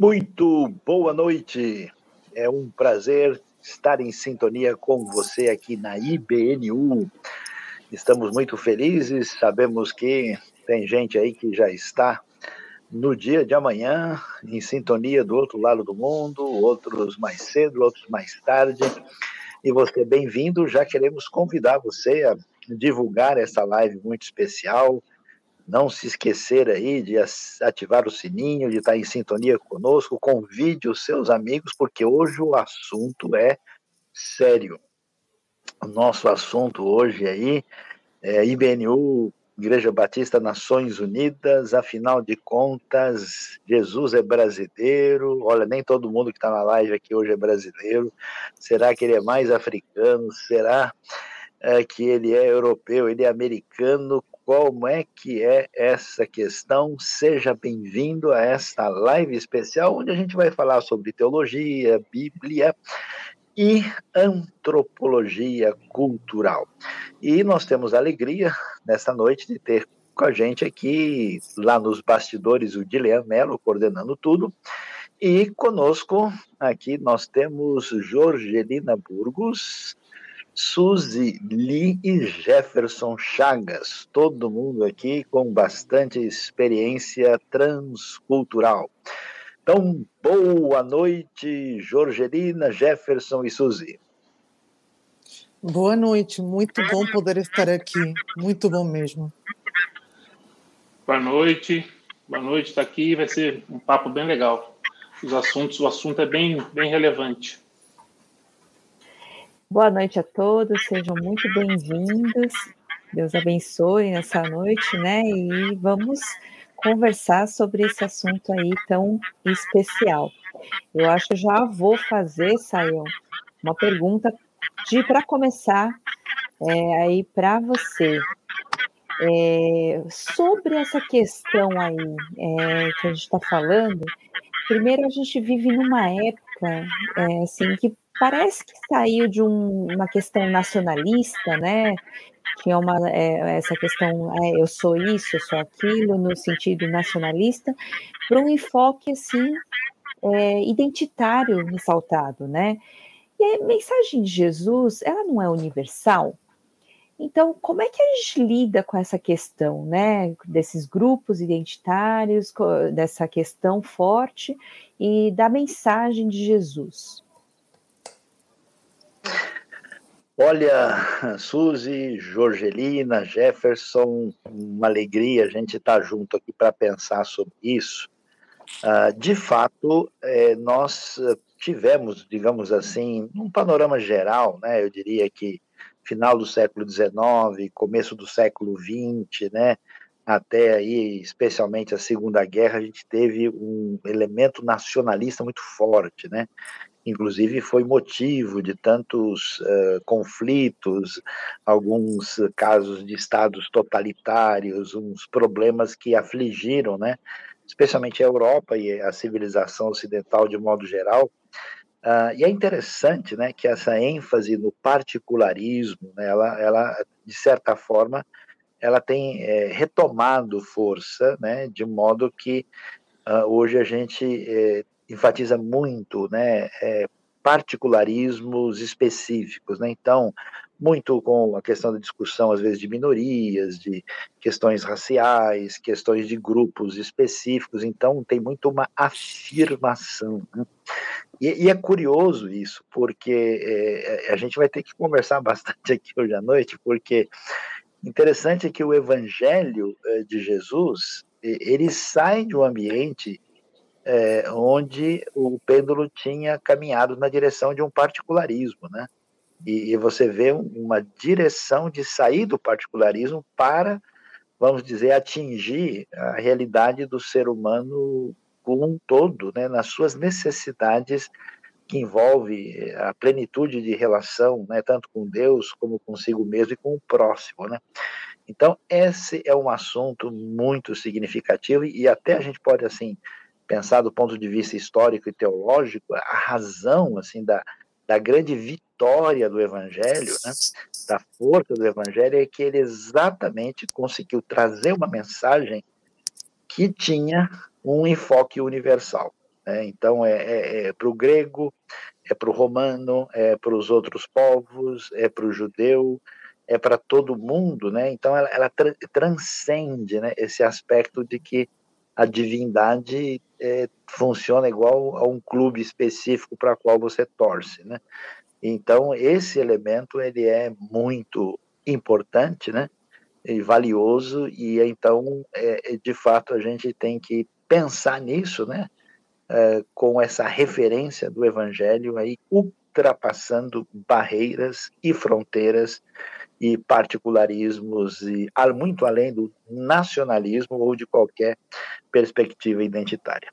Muito boa noite. É um prazer estar em sintonia com você aqui na IBNU. Estamos muito felizes, sabemos que tem gente aí que já está no dia de amanhã, em sintonia do outro lado do mundo, outros mais cedo, outros mais tarde. E você, bem-vindo. Já queremos convidar você a divulgar essa live muito especial, não se esquecer aí de ativar o sininho, de estar em sintonia conosco, convide os seus amigos, porque hoje o assunto é sério. O nosso assunto hoje aí é IBNU, Igreja Batista Nações Unidas, afinal de contas, Jesus é brasileiro. Olha, nem todo mundo que está na live aqui hoje é brasileiro. Será que ele é mais africano? Será é, que ele é europeu? Ele é americano? Como é que é essa questão. Seja bem-vindo a esta live especial, onde a gente vai falar sobre teologia, Bíblia e antropologia cultural. E nós temos a alegria, nesta noite, de ter com a gente aqui, lá nos bastidores, o Dilean Mello, coordenando tudo, e conosco aqui nós temos Jorgelina Burgos, Suzy Lee e Jefferson Chagas, todo mundo aqui com bastante experiência transcultural. Então, boa noite, Jorgelina, Jefferson e Suzy. Boa noite, muito bom poder estar aqui, muito bom mesmo. Boa noite, boa noite, está aqui, vai ser um papo bem legal. Os assuntos, o assunto é bem, bem relevante. Boa noite a todos, sejam muito bem-vindos. Deus abençoe nessa noite, né? E vamos conversar sobre esse assunto aí tão especial. Eu acho que já vou fazer, Sayão, uma pergunta de para começar é, aí para você. É, sobre essa questão aí é, que a gente está falando, primeiro a gente vive numa época é, assim que parece que saiu de um, uma questão nacionalista, né? Tinha uma, é, essa questão, é, eu sou isso, eu sou aquilo, no sentido nacionalista, para um enfoque, assim, é, identitário ressaltado, né? E a mensagem de Jesus, ela não é universal? Então, como é que a gente lida com essa questão, né, desses grupos identitários, dessa questão forte e da mensagem de Jesus? Olha, Suzy, Jorgelina, Jefferson, uma alegria a gente estar tá junto aqui para pensar sobre isso. Uh, de fato, é, nós tivemos, digamos assim, um panorama geral, né? Eu diria que final do século XIX, começo do século XX, né? Até aí, especialmente a Segunda Guerra, a gente teve um elemento nacionalista muito forte, né? Inclusive foi motivo de tantos uh, conflitos, alguns casos de estados totalitários, uns problemas que afligiram, né, especialmente a Europa e a civilização ocidental de modo geral. Uh, e é interessante, né, que essa ênfase no particularismo, né, ela, ela de certa forma, ela tem é, retomado força, né, de modo que uh, hoje a gente é, enfatiza muito né, é, particularismos específicos. Né? Então, muito com a questão da discussão, às vezes, de minorias, de questões raciais, questões de grupos específicos. Então, tem muito uma afirmação. Né? E, e, é curioso isso, porque é, a gente vai ter que conversar bastante aqui hoje à noite, porque interessante é que o evangelho é, de Jesus ele sai de um ambiente é, onde o pêndulo tinha caminhado na direção de um particularismo, né? E, e, você vê uma direção de sair do particularismo para, vamos dizer, atingir a realidade do ser humano como um todo, né? Nas suas necessidades que envolve a plenitude de relação, né? Tanto com Deus como consigo mesmo e com o próximo, né? Então, esse é um assunto muito significativo e até a gente pode, assim, pensar do ponto de vista histórico e teológico, a razão assim da, da grande vitória do Evangelho, né, da força do Evangelho, é que ele exatamente conseguiu trazer uma mensagem que tinha um enfoque universal. Né? Então, é, é, é para o grego, é para o romano, é para os outros povos, é para o judeu, é para todo mundo, né? Então ela, ela tra transcende, né? Esse aspecto de que a divindade é, funciona igual a um clube específico para qual você torce, né? Então esse elemento ele é muito importante, né? E valioso e então é, de fato a gente tem que pensar nisso, né? É, com essa referência do Evangelho aí ultrapassando barreiras e fronteiras e particularismos e muito além do nacionalismo ou de qualquer perspectiva identitária.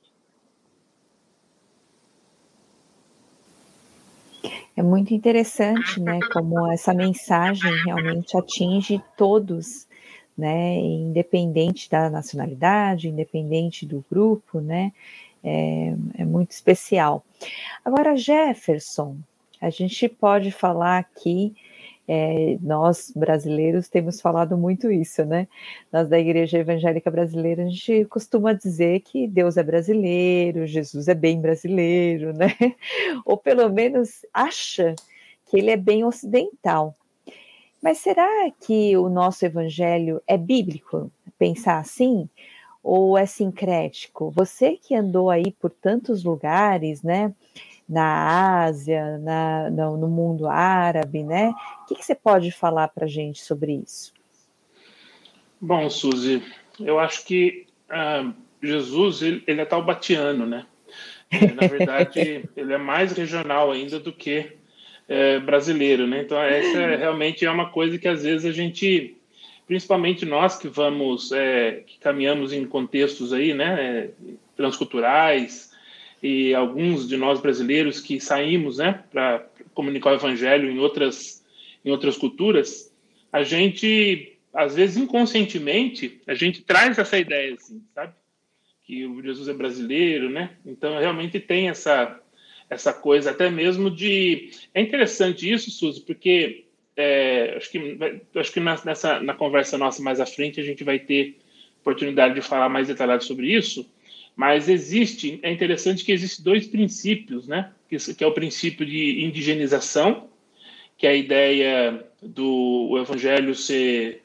É muito interessante, né, como essa mensagem realmente atinge todos, né, independente da nacionalidade, independente do grupo, né, é, é muito especial. Agora, Jefferson, a gente pode falar aqui é, nós brasileiros temos falado muito isso, né? Nós da Igreja Evangélica Brasileira, a gente costuma dizer que Deus é brasileiro, Jesus é bem brasileiro, né? Ou pelo menos acha que ele é bem ocidental. Mas será que o nosso evangelho é bíblico? Pensar assim? Ou é sincrético? Você que andou aí por tantos lugares, né? Na Ásia, na, no, no mundo árabe, né? O que, que você pode falar para a gente sobre isso? Bom, Suzy, eu acho que uh, Jesus ele, ele é taubatiano, né? Na verdade, ele é mais regional ainda do que é, brasileiro, né? Então, essa é, realmente é uma coisa que às vezes a gente, principalmente nós que vamos, é, que caminhamos em contextos aí, né, é, transculturais, e alguns de nós brasileiros que saímos, né, para comunicar o evangelho em outras em outras culturas, a gente às vezes inconscientemente a gente traz essa ideia assim, sabe? Que o Jesus é brasileiro, né? Então realmente tem essa essa coisa até mesmo de é interessante isso, Suzy, porque é, acho que acho que nessa na conversa nossa mais à frente a gente vai ter oportunidade de falar mais detalhado sobre isso mas existe, é interessante que existem dois princípios, né? Que, que é o princípio de indigenização, que é a ideia do evangelho ser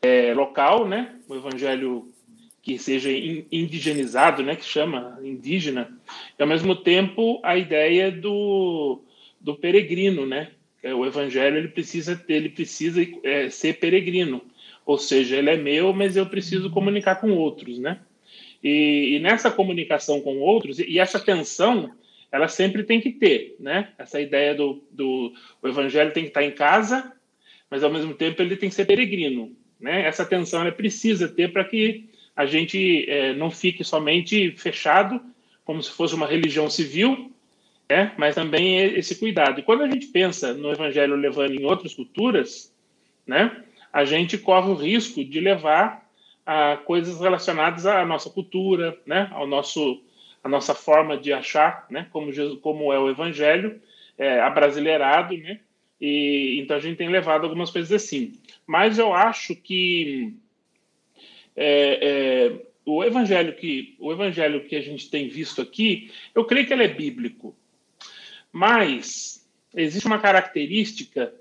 é, local, né? O evangelho que seja indigenizado, né? Que chama indígena. E ao mesmo tempo a ideia do, do peregrino, né? É, o evangelho ele precisa ter, ele precisa é, ser peregrino, ou seja, ele é meu, mas eu preciso comunicar com outros, né? E, e, nessa comunicação com outros, e essa tensão, ela sempre tem que ter, né? Essa ideia do, do o evangelho tem que estar em casa, mas ao mesmo tempo ele tem que ser peregrino, né? Essa tensão ela precisa ter para que a gente é, não fique somente fechado, como se fosse uma religião civil, né? mas também esse cuidado. E quando a gente pensa no evangelho levando em outras culturas, né? a gente corre o risco de levar a coisas relacionadas à nossa cultura, né, ao nosso a nossa forma de achar, né, como Jesus, como é o Evangelho, é, abrasileirado, né, e então a gente tem levado algumas coisas assim. Mas eu acho que é, é, o Evangelho que o Evangelho que a gente tem visto aqui, eu creio que ele é bíblico, mas existe uma característica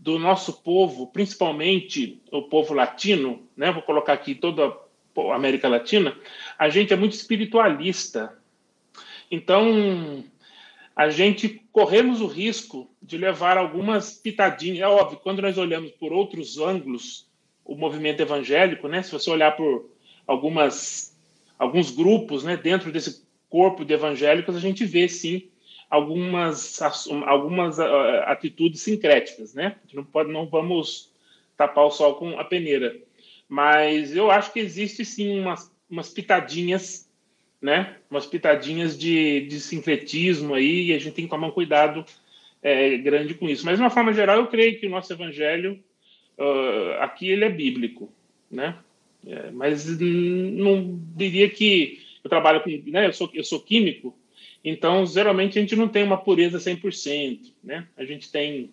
do nosso povo, principalmente o povo latino, né? Vou colocar aqui toda a América Latina, a gente é muito espiritualista. Então, a gente corremos o risco de levar algumas pitadinhas. É óbvio, quando nós olhamos por outros ângulos o movimento evangélico, né? Se você olhar por algumas alguns grupos, né, dentro desse corpo de evangélicos, a gente vê sim algumas, algumas uh, atitudes sincréticas, né? Não, pode, não vamos tapar o sol com a peneira. Mas eu acho que existe sim umas, umas pitadinhas, né? Umas pitadinhas de, de sincretismo aí, e a gente tem que tomar um cuidado é, grande com isso. Mas, de uma forma geral, eu creio que o nosso evangelho uh, aqui ele é bíblico, né? É, mas não diria que eu trabalho com, né? Eu sou, eu sou químico, então, geralmente, a gente não tem uma pureza 100%, né? A gente tem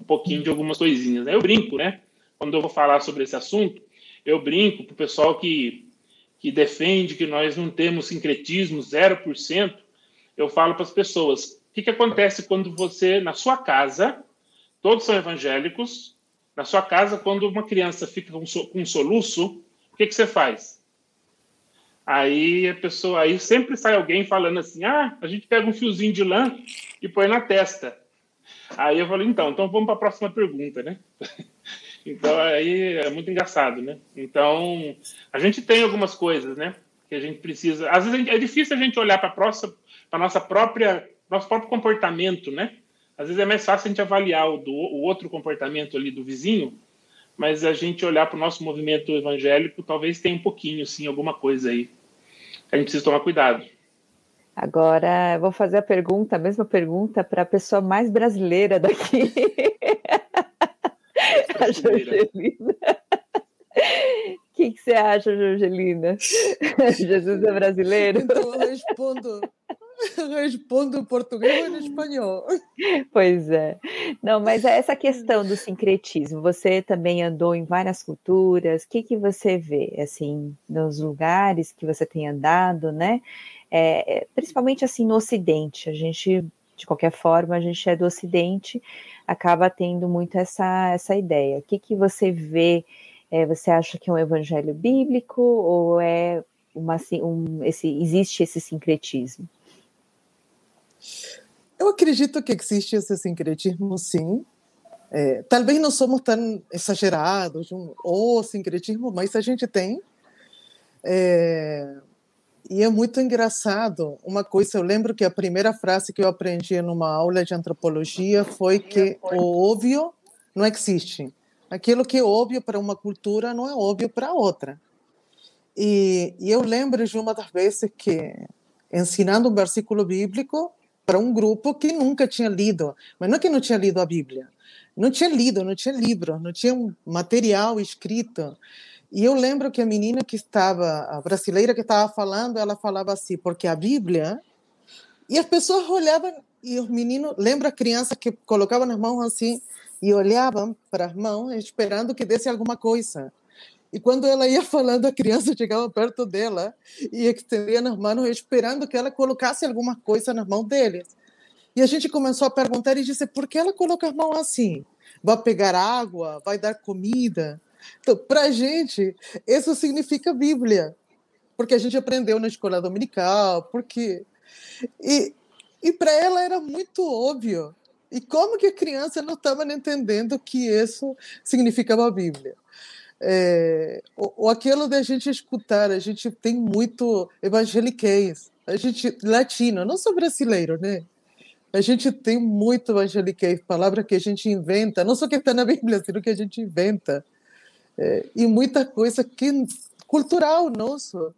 um pouquinho de algumas coisinhas. Né? Eu brinco, né? Quando eu vou falar sobre esse assunto, eu brinco para o pessoal que, que defende que nós não temos sincretismo 0%, eu falo para as pessoas: o que, que acontece quando você, na sua casa, todos são evangélicos, na sua casa, quando uma criança fica com um soluço, o que, que você faz? Aí a pessoa, aí sempre sai alguém falando assim: ah, a gente pega um fiozinho de lã e põe na testa. Aí eu falei, então, então vamos para a próxima pergunta, né? então aí é muito engraçado, né? Então a gente tem algumas coisas, né? Que a gente precisa. Às vezes é difícil a gente olhar para a nossa própria nosso próprio comportamento, né? Às vezes é mais fácil a gente avaliar o, do, o outro comportamento ali do vizinho, mas a gente olhar para o nosso movimento evangélico, talvez tenha um pouquinho, sim, alguma coisa aí. A gente precisa tomar cuidado. Agora, eu vou fazer a pergunta, a mesma pergunta para a pessoa mais brasileira daqui. a Jorgelina. O que, que, você acha, Jorgelina? Jesus é brasileiro? Então eu respondo Respondo em português ou em espanhol. Pois é. Não, mas é essa questão do sincretismo, você também andou em várias culturas, o que, que você vê, assim, nos lugares que você tem andado, né? É, é, principalmente, assim, no Ocidente, a gente, de qualquer forma, a gente é do Ocidente, acaba tendo muito essa, essa ideia. O que, que você vê, é, você acha que é um evangelho bíblico ou é uma, assim, um, esse, existe esse sincretismo? Eu acredito que existe esse sincretismo, sim. É, talvez não somos tão exagerados, um, o sincretismo, mas a gente tem. É, e é muito engraçado. Uma coisa, eu lembro que a primeira frase que eu aprendi numa aula de antropologia foi que o óbvio não existe. Aquilo que é óbvio para uma cultura não é óbvio para outra. E, e eu lembro de uma das vezes que, ensinando um versículo bíblico, para um grupo que nunca tinha lido, mas não é que não tinha lido a Bíblia, não tinha lido, não tinha livro, não tinha um material escrito. E eu lembro que a menina que estava, a brasileira que estava falando, ela falava assim, porque a Bíblia. E as pessoas olhavam, e os meninos, lembra a criança que colocava nas mãos assim, e olhavam para as mãos, esperando que desse alguma coisa. E quando ela ia falando, a criança chegava perto dela e estendia nas mãos, esperando que ela colocasse alguma coisa nas mãos deles. E a gente começou a perguntar e disse: por que ela coloca as mãos assim? Vai pegar água? Vai dar comida? Então, para a gente, isso significa Bíblia, porque a gente aprendeu na escola dominical, porque. E, e para ela era muito óbvio. E como que a criança não estava entendendo que isso significava a Bíblia? É, ou, aquilo da gente escutar, a gente tem muito evangeliquez, a gente latino, não só brasileiro, né? A gente tem muito evangeliquez, palavra que a gente inventa, não só que está na Bíblia, sino que a gente inventa. É, e muita coisa que cultural nosso.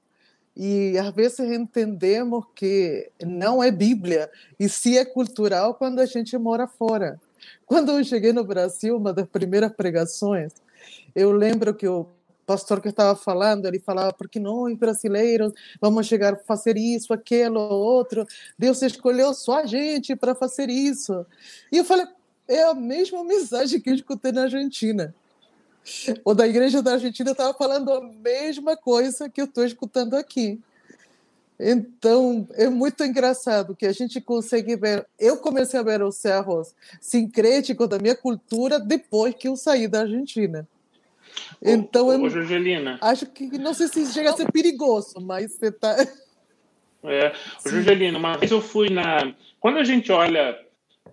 E às vezes entendemos que não é Bíblia, e se é cultural quando a gente mora fora. Quando eu cheguei no Brasil, uma das primeiras pregações, eu lembro que o pastor que estava falando, ele falava, porque nós brasileiros vamos chegar a fazer isso, aquilo, outro. Deus escolheu só a gente para fazer isso. E eu falei, é a mesma mensagem que eu escutei na Argentina. O da igreja da Argentina estava falando a mesma coisa que eu estou escutando aqui. Então, é muito engraçado que a gente consegue ver. Eu comecei a ver os cerros sincréticos da minha cultura depois que eu saí da Argentina. Então, ô, ô, Jorgelina. Acho que não sei se chega a ser perigoso, mas você está. É, ô, Jorgelina, uma vez eu fui na. Quando a gente olha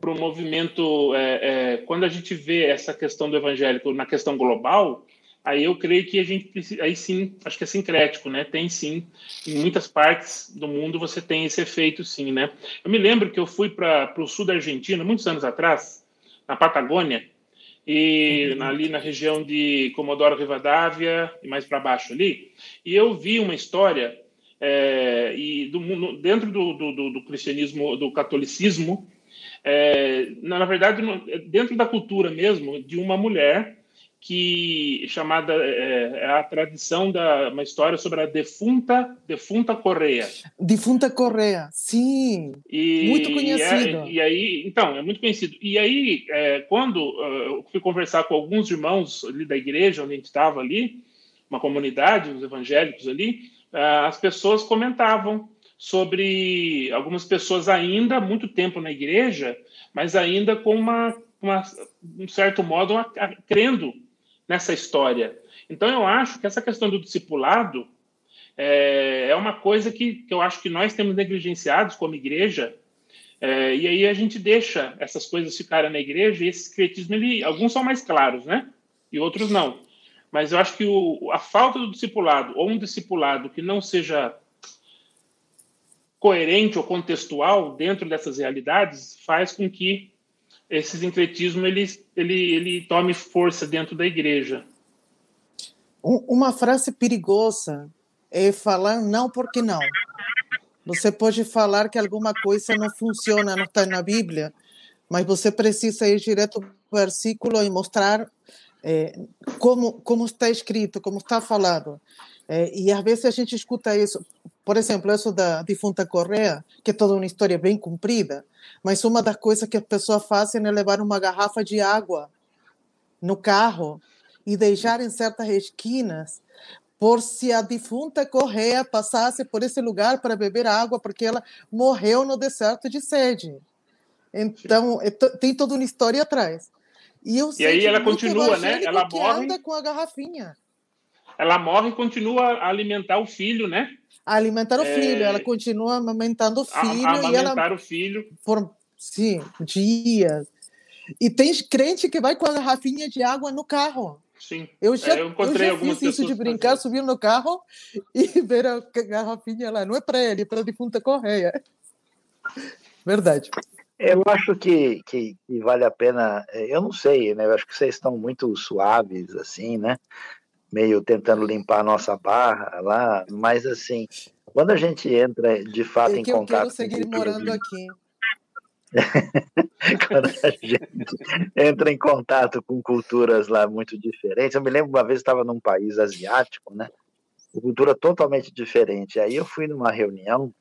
para o movimento, é, é, quando a gente vê essa questão do evangélico na questão global, aí eu creio que a gente precisa, aí sim, acho que é sincrético, né? Tem sim, em muitas partes do mundo você tem esse efeito, sim, né? Eu me lembro que eu fui para o sul da Argentina muitos anos atrás, na Patagônia, e ali na região de Comodoro Rivadavia e mais para baixo ali, e eu vi uma história é, e do, dentro do, do, do, cristianismo, do catolicismo, é, na verdade dentro da cultura mesmo de uma mulher que chamada é, é, a tradição da uma história sobre a defunta defunta Correia. Defunta Correia, sim, e, muito conhecido. E, e, aí, então, é muito conhecido. E aí, é, quando uh, eu fui conversar com alguns irmãos ali da igreja onde a gente estava ali, uma comunidade, os evangélicos ali, uh, as pessoas comentavam sobre algumas pessoas ainda muito tempo na igreja, mas ainda com uma, uma um certo modo, uma, crendo nessa história. Então, eu acho que essa questão do discipulado é, é uma coisa que, que eu acho que nós temos negligenciados como igreja, é, e aí a gente deixa essas coisas ficarem na igreja, e esse secretismo, ele, alguns são mais claros, né? E outros não. Mas eu acho que o, a falta do discipulado, ou um discipulado que não seja coerente ou contextual dentro dessas realidades, faz com que esse sincretismo ele, ele, ele tome força dentro da igreja. Uma frase perigosa é falar não porque não. Você pode falar que alguma coisa não funciona, não está na Bíblia, mas você precisa ir direto para o versículo e mostrar é, como, como está escrito, como está falado. É, e às vezes a gente escuta isso, por exemplo, isso da defunta Correia, que é toda uma história bem comprida, mas uma das coisas que as pessoas fazem é levar uma garrafa de água no carro e deixar em certas esquinas por se a defunta Correia passasse por esse lugar para beber água, porque ela morreu no deserto de sede. Então, é tem toda uma história atrás. E, eu e aí ela continua, né? Ela morre. anda com a garrafinha. Ela morre e continua a alimentar o filho, né? A alimentar o é... filho. Ela continua amamentando o filho. A, a amamentar ela... o filho. Por, sim, dias. E tem crente que vai com a garrafinha de água no carro. Sim. Eu já, é, eu encontrei eu já fiz isso de brincar, subir no carro e ver a garrafinha lá. Não é para ele, é para a defunta Correia. Verdade. Eu acho que, que, que, vale a pena. É, eu não sei, né? Eu acho que vocês estão muito suaves, assim, né? Meio tentando limpar a nossa barra lá, mas assim, quando a gente entra de fato é em contato. Eu quero seguir morando aqui. quando a gente entra em contato com culturas lá muito diferentes. Eu me lembro uma vez estava num país asiático, né? Cultura totalmente diferente. Aí eu fui numa reunião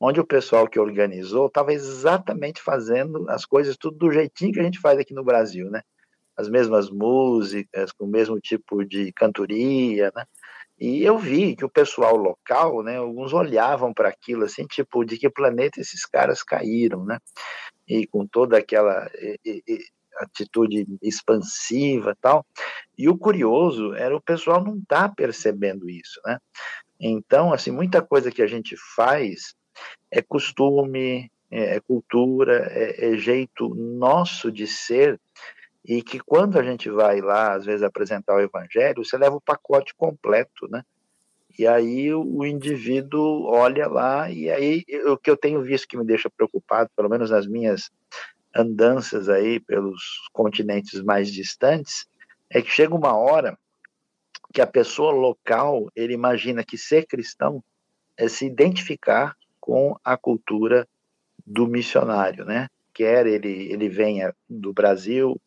onde o pessoal que organizou estava exatamente fazendo as coisas tudo do jeitinho que a gente faz aqui no Brasil, né? As mesmas músicas, com o mesmo tipo de cantoria, né? E eu vi que o pessoal local, né, alguns olhavam para aquilo assim, tipo, de que planeta esses caras caíram, né? E com toda aquela e, e, atitude expansiva tal. E o curioso era o pessoal não tá percebendo isso, né? Então, assim, muita coisa que a gente faz é costume, é, é cultura, é, é jeito nosso de ser, e que quando a gente vai lá, às vezes, apresentar o evangelho, você leva o pacote completo, né? E aí o indivíduo olha lá, e aí o que eu tenho visto que me deixa preocupado, pelo menos nas minhas andanças aí pelos continentes mais distantes, é que chega uma hora que a pessoa local, ele imagina que ser cristão é se identificar com a cultura do missionário, né? Quer ele, ele venha do Brasil,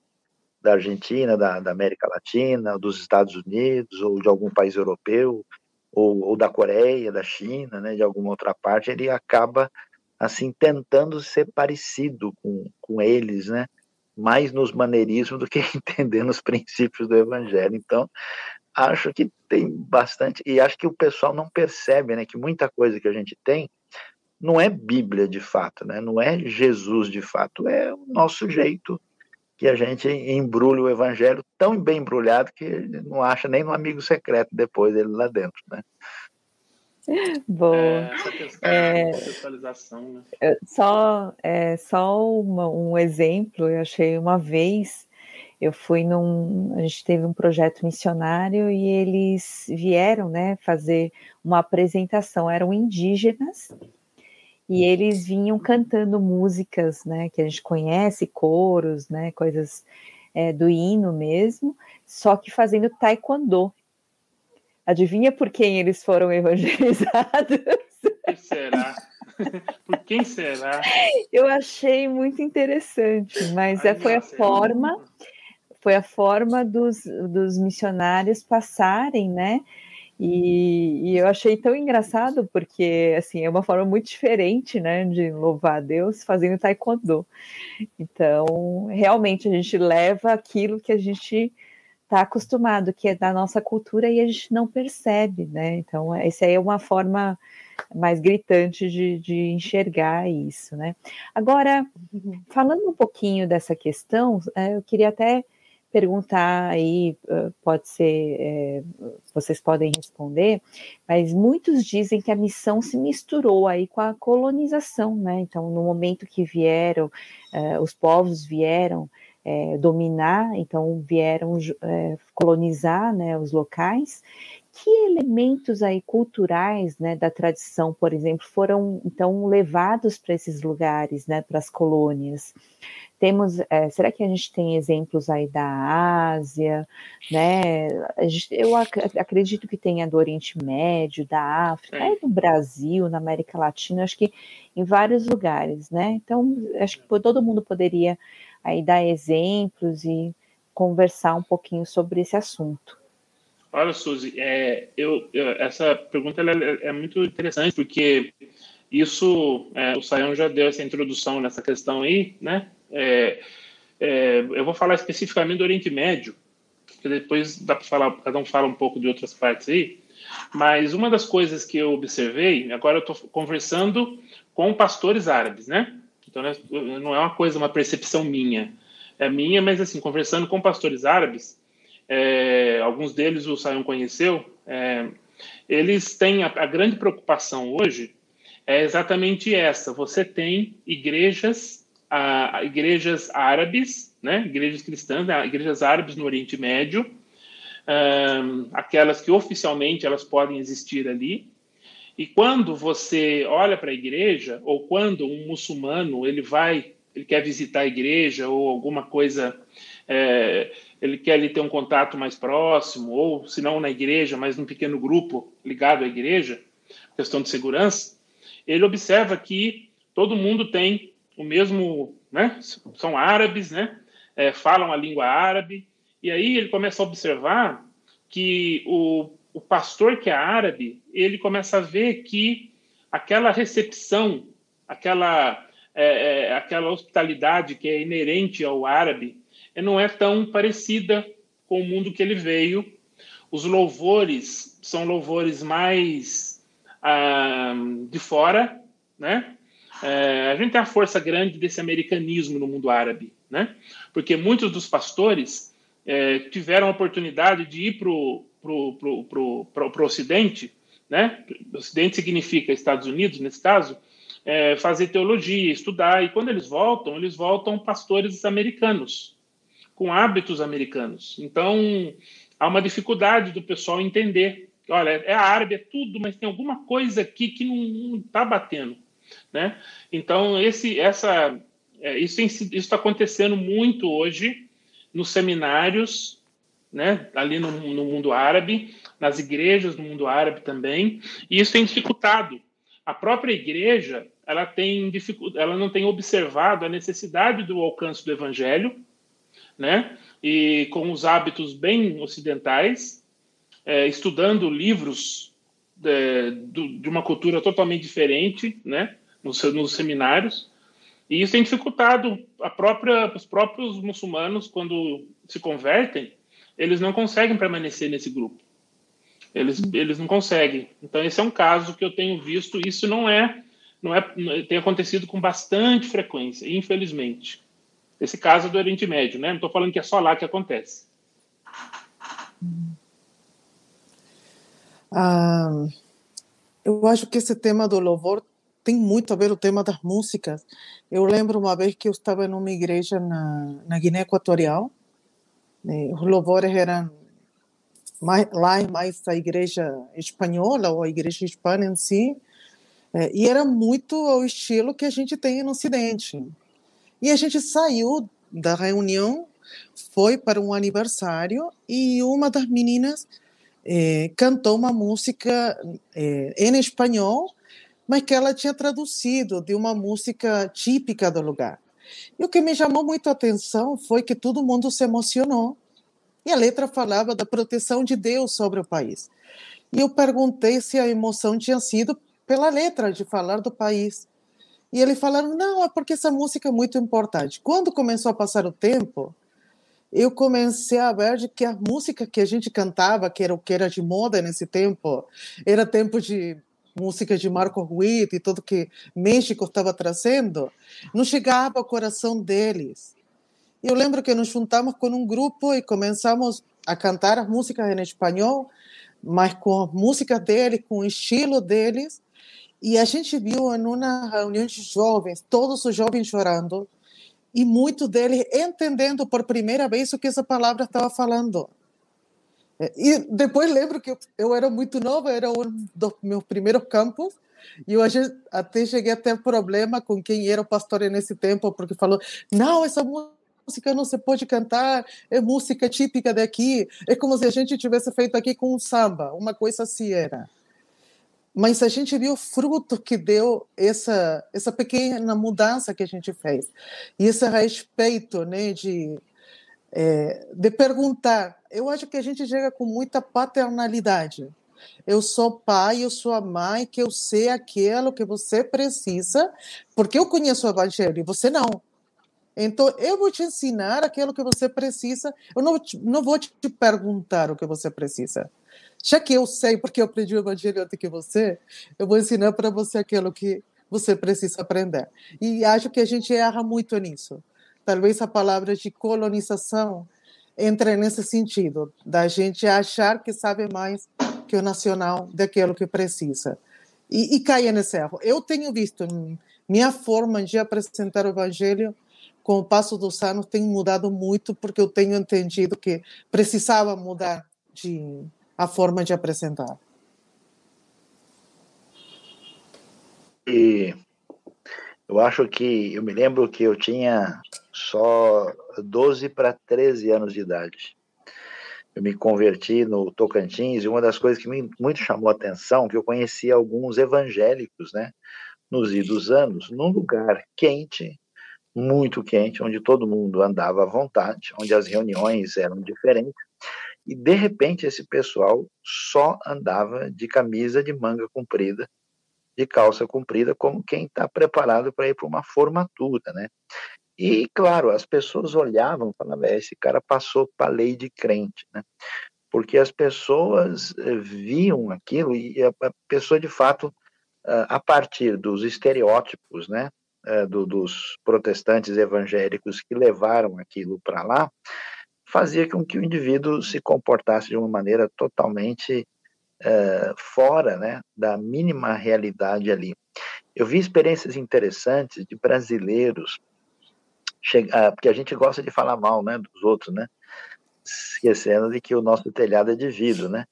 da Argentina, da, da América Latina, dos Estados Unidos, ou de algum país europeu, ou, ou, da Coreia, da China, né, de alguma outra parte, ele acaba assim tentando ser parecido com, com eles, né, mais nos maneirismos do que entendendo os princípios do Evangelho. Então, acho que tem bastante e acho que o pessoal não percebe, né, que muita coisa que a gente tem não é Bíblia de fato, né? não é Jesus de fato, é o nosso jeito que a gente embrulha o evangelho tão bem embrulhado que não acha nem um amigo secreto depois dele lá dentro, né? Boa. É, é, né? Só, é, só uma, um exemplo, eu achei uma vez, eu fui num. A gente teve um projeto missionário e eles vieram né, fazer uma apresentação, eram indígenas e eles vinham cantando músicas, né, que a gente conhece, coros, né, coisas é, do hino mesmo, só que fazendo taekwondo. Adivinha por quem eles foram evangelizados? Por será? por quem será? Eu achei muito interessante, mas Ai, foi a forma, foi a forma dos, dos missionários passarem, né? E, e, eu achei tão engraçado porque assim é uma forma muito diferente, né, de louvar a Deus fazendo taekwondo. Então, realmente a gente leva aquilo que a gente está acostumado, que é da nossa cultura e a gente não percebe, né? Então, essa aí é uma forma mais gritante de, de enxergar isso, né? Agora, falando um pouquinho dessa questão, é, eu queria até perguntar aí, pode ser, é, vocês podem responder, mas muitos dizem que a missão se misturou aí com a colonização, né? Então, no momento que vieram, é, os povos vieram é, dominar, então vieram é, colonizar né, os locais, que elementos aí culturais, né, da tradição, por exemplo, foram então levados para esses lugares, né, para as colônias? Temos, é, será que a gente tem exemplos aí da Ásia, né? Gente, eu ac acredito que tenha do Oriente Médio, da África, é. no Brasil, na América Latina, acho que em vários lugares, né? Então, acho que todo mundo poderia aí dar exemplos e conversar um pouquinho sobre esse assunto. Olha, Suzy, é, eu, eu, essa pergunta é, é, muito interessante, porque isso, é, o Sayão já deu essa introdução nessa questão aí, né? É, é, eu vou falar especificamente do Oriente Médio, que depois dá para falar, cada um fala um pouco de outras partes aí, mas uma das coisas que eu observei, agora eu estou conversando com pastores árabes, né? Então né, não é uma coisa, uma percepção minha, é minha, mas assim, conversando com pastores árabes, é, alguns deles o Sayão conheceu, é, eles têm a, a, grande preocupação hoje é exatamente essa. Você tem igrejas, a, a igrejas árabes, né, igrejas cristãs, igrejas árabes no Oriente Médio, um, aquelas que oficialmente elas podem existir ali. E quando você olha para a igreja, ou quando um muçulmano ele vai, ele quer visitar a igreja ou alguma coisa é, ele quer ter um contato mais próximo, ou se não na igreja, mas num pequeno grupo ligado à igreja, questão de segurança, ele observa que todo mundo tem o mesmo, né? São árabes, né? É, falam a língua árabe, e aí ele começa a observar que o, o pastor que é árabe, ele começa a ver que aquela recepção, aquela, é, é, aquela hospitalidade que é inerente ao árabe, não é tão parecida com o mundo que ele veio. Os louvores são louvores mais ah, de fora, né? É, a gente tem a força grande desse americanismo no mundo árabe, né? Porque muitos dos pastores é, tiveram a oportunidade de ir para o Ocidente, né? Ocidente significa Estados Unidos, nesse caso, é, fazer teologia, estudar, e quando eles voltam, eles voltam pastores americanos, com hábitos americanos. Então, há uma dificuldade do pessoal entender. Olha, é árabe, é tudo, mas tem alguma coisa aqui que não está batendo. Né? Então, esse, essa, é, isso está acontecendo muito hoje nos seminários, né? ali no, no mundo árabe, nas igrejas no mundo árabe também, e isso tem dificultado. A própria igreja ela, tem ela não tem observado a necessidade do alcance do evangelho, né? E com os hábitos bem ocidentais, é, estudando livros de, é, de, uma cultura totalmente diferente, né? Nos, nos seminários. E isso tem dificultado a própria, os próprios muçulmanos, quando se convertem, eles não conseguem permanecer nesse grupo. Eles, eles não conseguem. Então, esse é um caso que eu tenho visto. Isso não é, não é, tem acontecido com bastante frequência, infelizmente. Esse caso do Oriente Médio, né? Não estou falando que é só lá que acontece. Ah, eu acho que esse tema do louvor tem muito a ver o tema das músicas. Eu lembro uma vez que eu estava em uma igreja na, na Guiné Equatorial. Né? Os louvores eram mais, lá mais a igreja espanhola ou a igreja hispana em si. É, e era muito o estilo que a gente tem no Ocidente. E a gente saiu da reunião, foi para um aniversário e uma das meninas eh, cantou uma música eh, em espanhol, mas que ela tinha traduzido de uma música típica do lugar. E o que me chamou muito a atenção foi que todo mundo se emocionou. E a letra falava da proteção de Deus sobre o país. E eu perguntei se a emoção tinha sido pela letra de falar do país. E eles falaram: não, é porque essa música é muito importante. Quando começou a passar o tempo, eu comecei a ver que a música que a gente cantava, que era o que era de moda nesse tempo, era tempo de música de Marco Ruiz e tudo que México estava trazendo, não chegava ao coração deles. Eu lembro que nos juntamos com um grupo e começamos a cantar as músicas em espanhol, mas com as músicas deles, com o estilo deles. E a gente viu em uma reunião de jovens, todos os jovens chorando, e muitos deles entendendo por primeira vez o que essa palavra estava falando. E depois lembro que eu era muito nova, era um dos meus primeiros campos, e eu até cheguei a ter problema com quem era o pastor nesse tempo, porque falou: não, essa música não se pode cantar, é música típica daqui, é como se a gente tivesse feito aqui com um samba, uma coisa assim era. Mas a gente viu o fruto que deu essa essa pequena mudança que a gente fez e esse respeito, né, de é, de perguntar. Eu acho que a gente chega com muita paternalidade. Eu sou pai, eu sou a mãe, que eu sei aquilo que você precisa, porque eu conheço o evangelho e você não. Então, eu vou te ensinar aquilo que você precisa. Eu não, não vou te perguntar o que você precisa. Já que eu sei, porque eu aprendi o evangelho antes que você, eu vou ensinar para você aquilo que você precisa aprender. E acho que a gente erra muito nisso talvez a palavra de colonização entre nesse sentido, da gente achar que sabe mais que o nacional daquilo que precisa. E, e caia nesse erro. Eu tenho visto minha forma de apresentar o evangelho com o passo dos anos tem mudado muito porque eu tenho entendido que precisava mudar de, a forma de apresentar. E eu acho que eu me lembro que eu tinha só 12 para 13 anos de idade. Eu me converti no Tocantins e uma das coisas que me muito chamou a atenção que eu conhecia alguns evangélicos, né, nos idos anos, num lugar quente, muito quente, onde todo mundo andava à vontade, onde as reuniões eram diferentes. E de repente esse pessoal só andava de camisa de manga comprida de calça comprida, como quem está preparado para ir para uma formatura, né? E, claro, as pessoas olhavam falavam, é, esse cara passou para a lei de crente, né? Porque as pessoas eh, viam aquilo e a pessoa, de fato, a partir dos estereótipos, né? Eh, dos protestantes evangélicos que levaram aquilo para lá, fazia com que o indivíduo se comportasse de uma maneira totalmente uh, fora né, da mínima realidade ali. Eu vi experiências interessantes de brasileiros, chegar, porque a gente gosta de falar mal né, dos outros, né? esquecendo de que o nosso telhado é de vidro, né?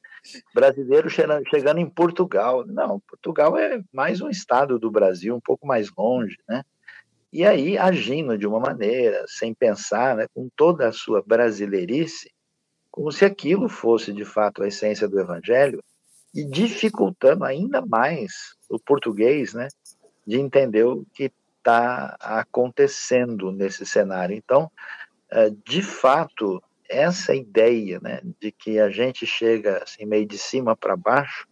Brasileiro chegando em Portugal. Não, Portugal é mais um estado do Brasil, um pouco mais longe, né? E aí, agindo de uma maneira, sem pensar, né, com toda a sua brasileirice, como se aquilo fosse de fato a essência do evangelho, e dificultando ainda mais o português, né, de entender o que está acontecendo nesse cenário. Então, é, de fato, essa ideia, né, de que a gente chega assim meio de cima para baixo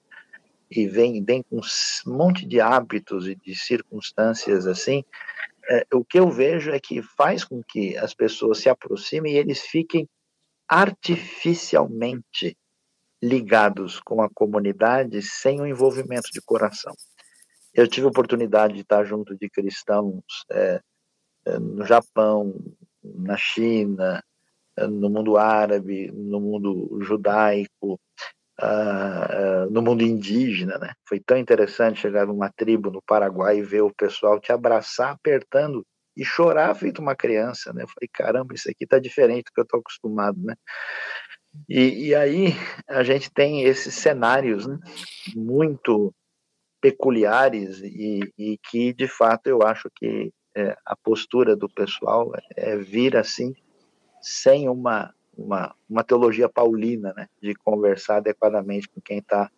e vem, vem com um monte de hábitos e de circunstâncias assim, é, o que eu vejo é que faz com que as pessoas se aproximem e eles fiquem artificialmente ligados com a comunidade sem o envolvimento de coração. Eu tive a oportunidade de estar junto de cristãos é, é no Japão, na China, é, no mundo árabe, no mundo judaico, uh, no mundo indígena, né? Foi tão interessante chegar numa tribo no Paraguai e ver o pessoal te abraçar, apertando e chorar feito uma criança, né? Eu falei, caramba, isso aqui tá diferente do que eu tô acostumado, né? E, e aí a gente tem esses cenários né, muito peculiares e, e, que, de fato, eu acho que é, a postura do pessoal é vir assim, sem uma, uma, uma teologia paulina, né, de conversar adequadamente com quem está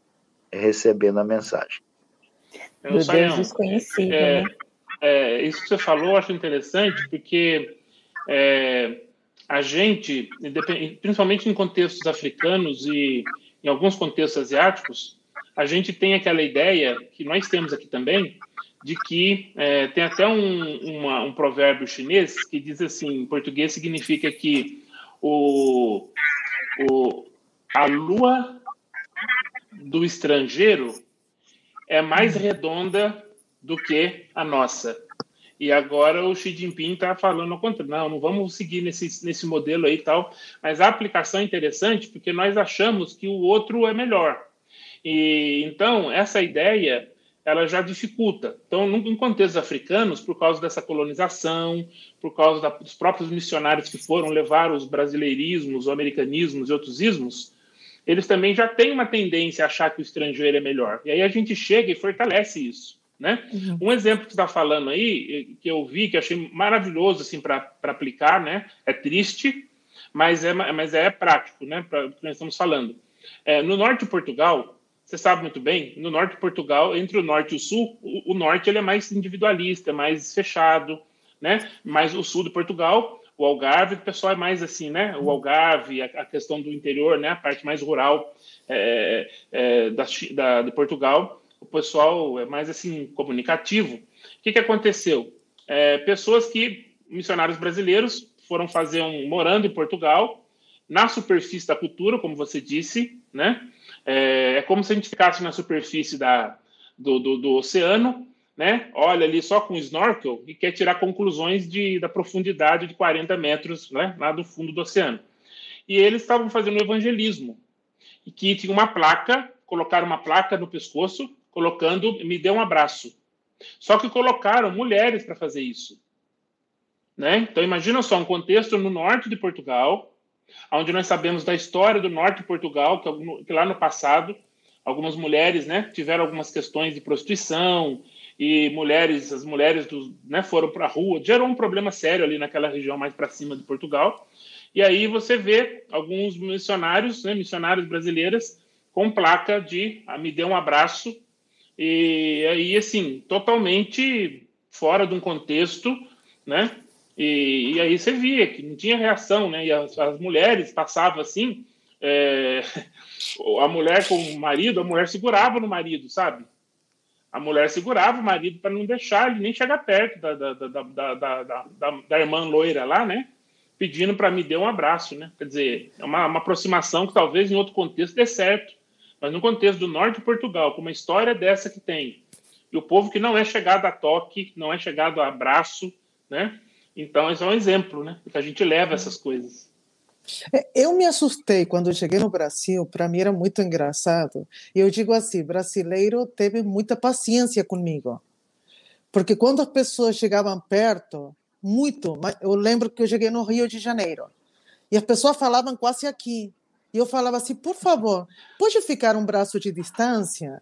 recebendo a mensagem. Do Deus desconhecido, é, né? É, isso que você falou eu acho interessante, porque é, a gente, principalmente em contextos africanos e em alguns contextos asiáticos, a gente tem aquela ideia que nós temos aqui também de que é, tem até um, uma, um provérbio chinês que diz assim, em português significa que o, o, a lua do estrangeiro é mais redonda do que a nossa. E agora o Xi Jinping está falando contra, não, não vamos seguir nesse, nesse modelo aí e tal. Mas a aplicação é interessante porque nós achamos que o outro é melhor. E então essa ideia ela já dificulta. Então, em contextos africanos, por causa dessa colonização, por causa da, dos próprios missionários que foram levar os brasileirismos, os americanismos e outros ismos, eles também já têm uma tendência a achar que o estrangeiro é melhor. E aí a gente chega e fortalece isso. Né? Uhum. Um exemplo que você está falando aí, que eu vi, que achei maravilhoso assim, para aplicar, né? é triste, mas é, mas é prático, né? para o que nós estamos falando. É, no norte de Portugal, você sabe muito bem, no norte de Portugal, entre o norte e o sul, o, o norte ele é mais individualista, mais fechado, né? Mas o sul de Portugal, o Algarve, o pessoal é mais assim, né? O Algarve, a, a questão do interior, né? A parte mais rural é, é, da, da, de Portugal, o pessoal é mais assim comunicativo. O que, que aconteceu? É, pessoas que missionários brasileiros foram fazer um morando em Portugal na superfície da cultura, como você disse, né? É, é como se a gente ficasse na superfície da, do, do, do oceano, né? Olha ali só com snorkel e quer tirar conclusões de, da profundidade de 40 metros, né? Lá do fundo do oceano. E eles estavam fazendo evangelismo e que tinha uma placa, colocaram uma placa no pescoço colocando me dê um abraço. Só que colocaram mulheres para fazer isso. Né? Então imagina só um contexto no norte de Portugal, onde nós sabemos da história do norte de Portugal, que, lá no passado algumas mulheres, né, tiveram algumas questões de prostituição e mulheres, as mulheres do, né, foram para a rua, gerou um problema sério ali naquela região mais para cima de Portugal. E aí você vê alguns missionários, né, missionários brasileiras com placa de ah, me dê um abraço e aí, assim, totalmente fora de um contexto, né? E, e aí você via que não tinha reação, né? E as, as mulheres passavam assim, é, a mulher com o marido, a mulher segurava no marido, sabe? A mulher segurava o marido para não deixar ele nem chegar perto da, da, da, da, da, da, da irmã loira lá, né? Pedindo para me dar um abraço, né? Quer dizer, é uma, uma aproximação que talvez em outro contexto dê certo mas no contexto do norte de Portugal, com uma história dessa que tem, e o povo que não é chegado a toque, não é chegado a abraço, né? Então, esse é um exemplo, né? Que a gente leva essas coisas. É, eu me assustei quando cheguei no Brasil, para mim era muito engraçado. Eu digo assim: brasileiro teve muita paciência comigo. Porque quando as pessoas chegavam perto, muito, eu lembro que eu cheguei no Rio de Janeiro, e as pessoas falavam quase aqui. E eu falava assim, por favor, pode ficar um braço de distância?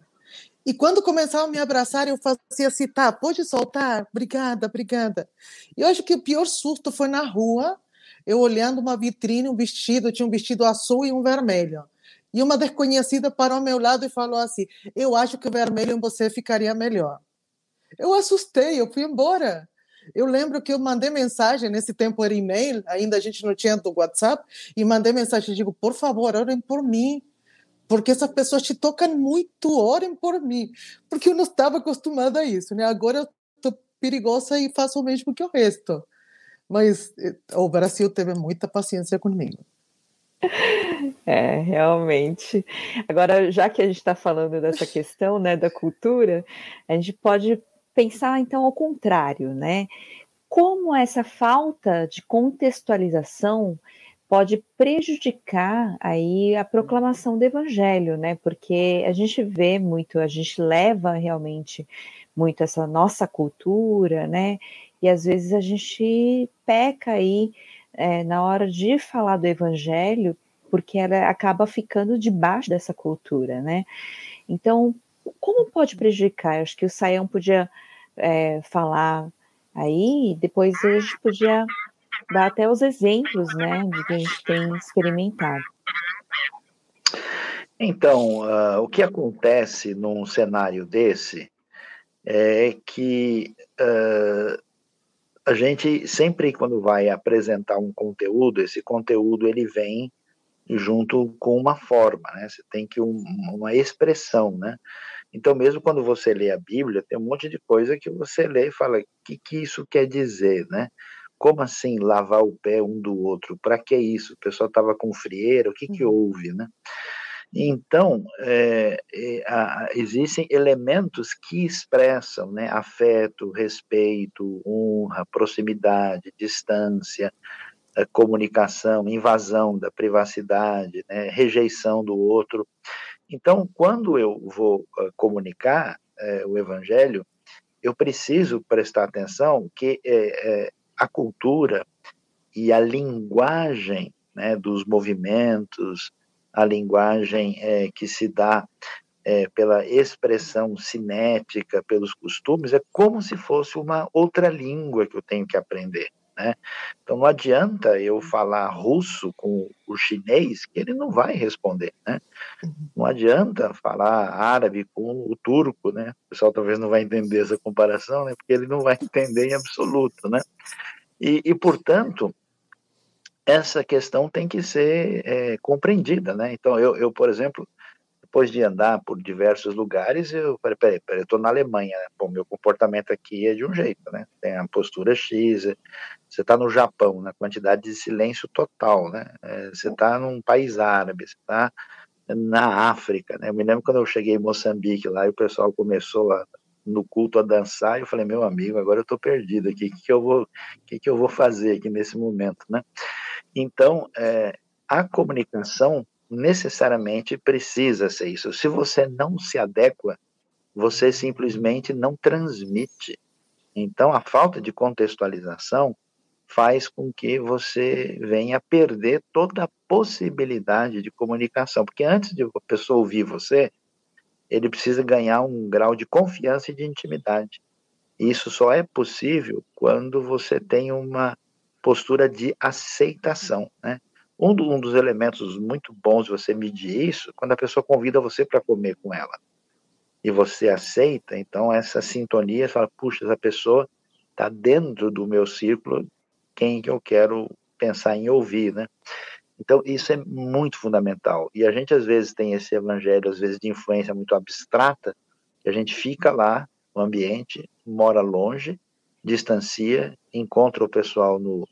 E quando começavam a me abraçar, eu fazia assim, tá, pode soltar? Obrigada, obrigada. E eu acho que o pior susto foi na rua, eu olhando uma vitrine, um vestido, tinha um vestido azul e um vermelho. E uma desconhecida parou ao meu lado e falou assim: Eu acho que o vermelho em você ficaria melhor. Eu assustei, eu fui embora. Eu lembro que eu mandei mensagem, nesse tempo era e-mail, ainda a gente não tinha do WhatsApp, e mandei mensagem, digo, por favor, orem por mim, porque essas pessoas te tocam muito, orem por mim, porque eu não estava acostumada a isso, né? Agora eu estou perigosa e faço o mesmo que o resto. Mas eh, o Brasil teve muita paciência comigo. É, realmente. Agora, já que a gente está falando dessa questão, né, da cultura, a gente pode pensar então ao contrário, né? Como essa falta de contextualização pode prejudicar aí a proclamação do evangelho, né? Porque a gente vê muito, a gente leva realmente muito essa nossa cultura, né? E às vezes a gente peca aí é, na hora de falar do evangelho, porque ela acaba ficando debaixo dessa cultura, né? Então, como pode prejudicar? Eu acho que o Saião podia é, falar aí, depois a gente podia dar até os exemplos, né, de que a gente tem experimentado. Então, uh, o que acontece num cenário desse é que uh, a gente sempre quando vai apresentar um conteúdo, esse conteúdo ele vem junto com uma forma, né? Você tem que um, uma expressão, né? Então, mesmo quando você lê a Bíblia, tem um monte de coisa que você lê e fala: o que, que isso quer dizer, né? Como assim lavar o pé um do outro? Para que isso? O pessoal estava com frieira? O que, que uhum. houve, né? Então, é, é, a, existem elementos que expressam né, afeto, respeito, honra, proximidade, distância, é, comunicação, invasão da privacidade, né, rejeição do outro. Então, quando eu vou comunicar é, o evangelho, eu preciso prestar atenção que é, a cultura e a linguagem né, dos movimentos, a linguagem é, que se dá é, pela expressão cinética, pelos costumes, é como se fosse uma outra língua que eu tenho que aprender. Né? Então não adianta eu falar russo com o chinês, que ele não vai responder. Né? Uhum. Não adianta falar árabe com o turco, né? o pessoal talvez não vai entender essa comparação, né? porque ele não vai entender em absoluto. Né? E, e portanto, essa questão tem que ser é, compreendida, né? Então, eu, eu, por exemplo, depois de andar por diversos lugares, eu falei, peraí, peraí eu estou na Alemanha, né? Bom, meu comportamento aqui é de um jeito, né? Tem a postura X, você está no Japão, na quantidade de silêncio total, né? É, você está num país árabe, você está na África, né? Eu me lembro quando eu cheguei em Moçambique lá e o pessoal começou a no culto a dançar, eu falei, meu amigo, agora eu estou perdido aqui, o que, que, eu vou, que, que eu vou fazer aqui nesse momento, né? Então, é, a comunicação necessariamente precisa ser isso. Se você não se adequa, você simplesmente não transmite. Então, a falta de contextualização faz com que você venha perder toda a possibilidade de comunicação, porque antes de a pessoa ouvir você, ele precisa ganhar um grau de confiança e de intimidade. Isso só é possível quando você tem uma postura de aceitação, né? Um, do, um dos elementos muito bons de você medir isso, quando a pessoa convida você para comer com ela e você aceita, então essa sintonia, você fala, puxa, essa pessoa está dentro do meu círculo, quem que eu quero pensar em ouvir, né? Então, isso é muito fundamental. E a gente, às vezes, tem esse evangelho, às vezes, de influência muito abstrata, que a gente fica lá no ambiente, mora longe, distancia, encontra o pessoal no,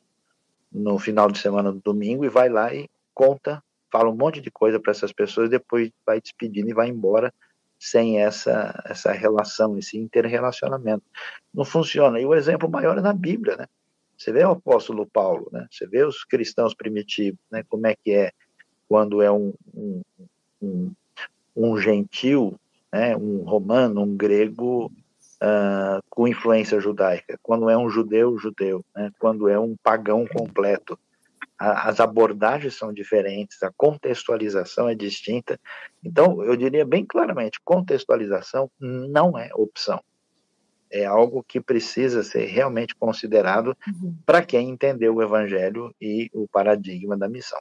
no final de semana do domingo e vai lá e conta, fala um monte de coisa para essas pessoas, depois vai despedindo e vai embora sem essa essa relação, esse interrelacionamento. Não funciona. E o exemplo maior é na Bíblia, né? Você vê o apóstolo Paulo, né? Você vê os cristãos primitivos, né? Como é que é quando é um, um, um, um gentil, né? Um romano, um grego uh, com influência judaica, quando é um judeu, judeu, né? quando é um pagão completo. A, as abordagens são diferentes, a contextualização é distinta. Então, eu diria bem claramente: contextualização não é opção. É algo que precisa ser realmente considerado uhum. para quem entendeu o evangelho e o paradigma da missão.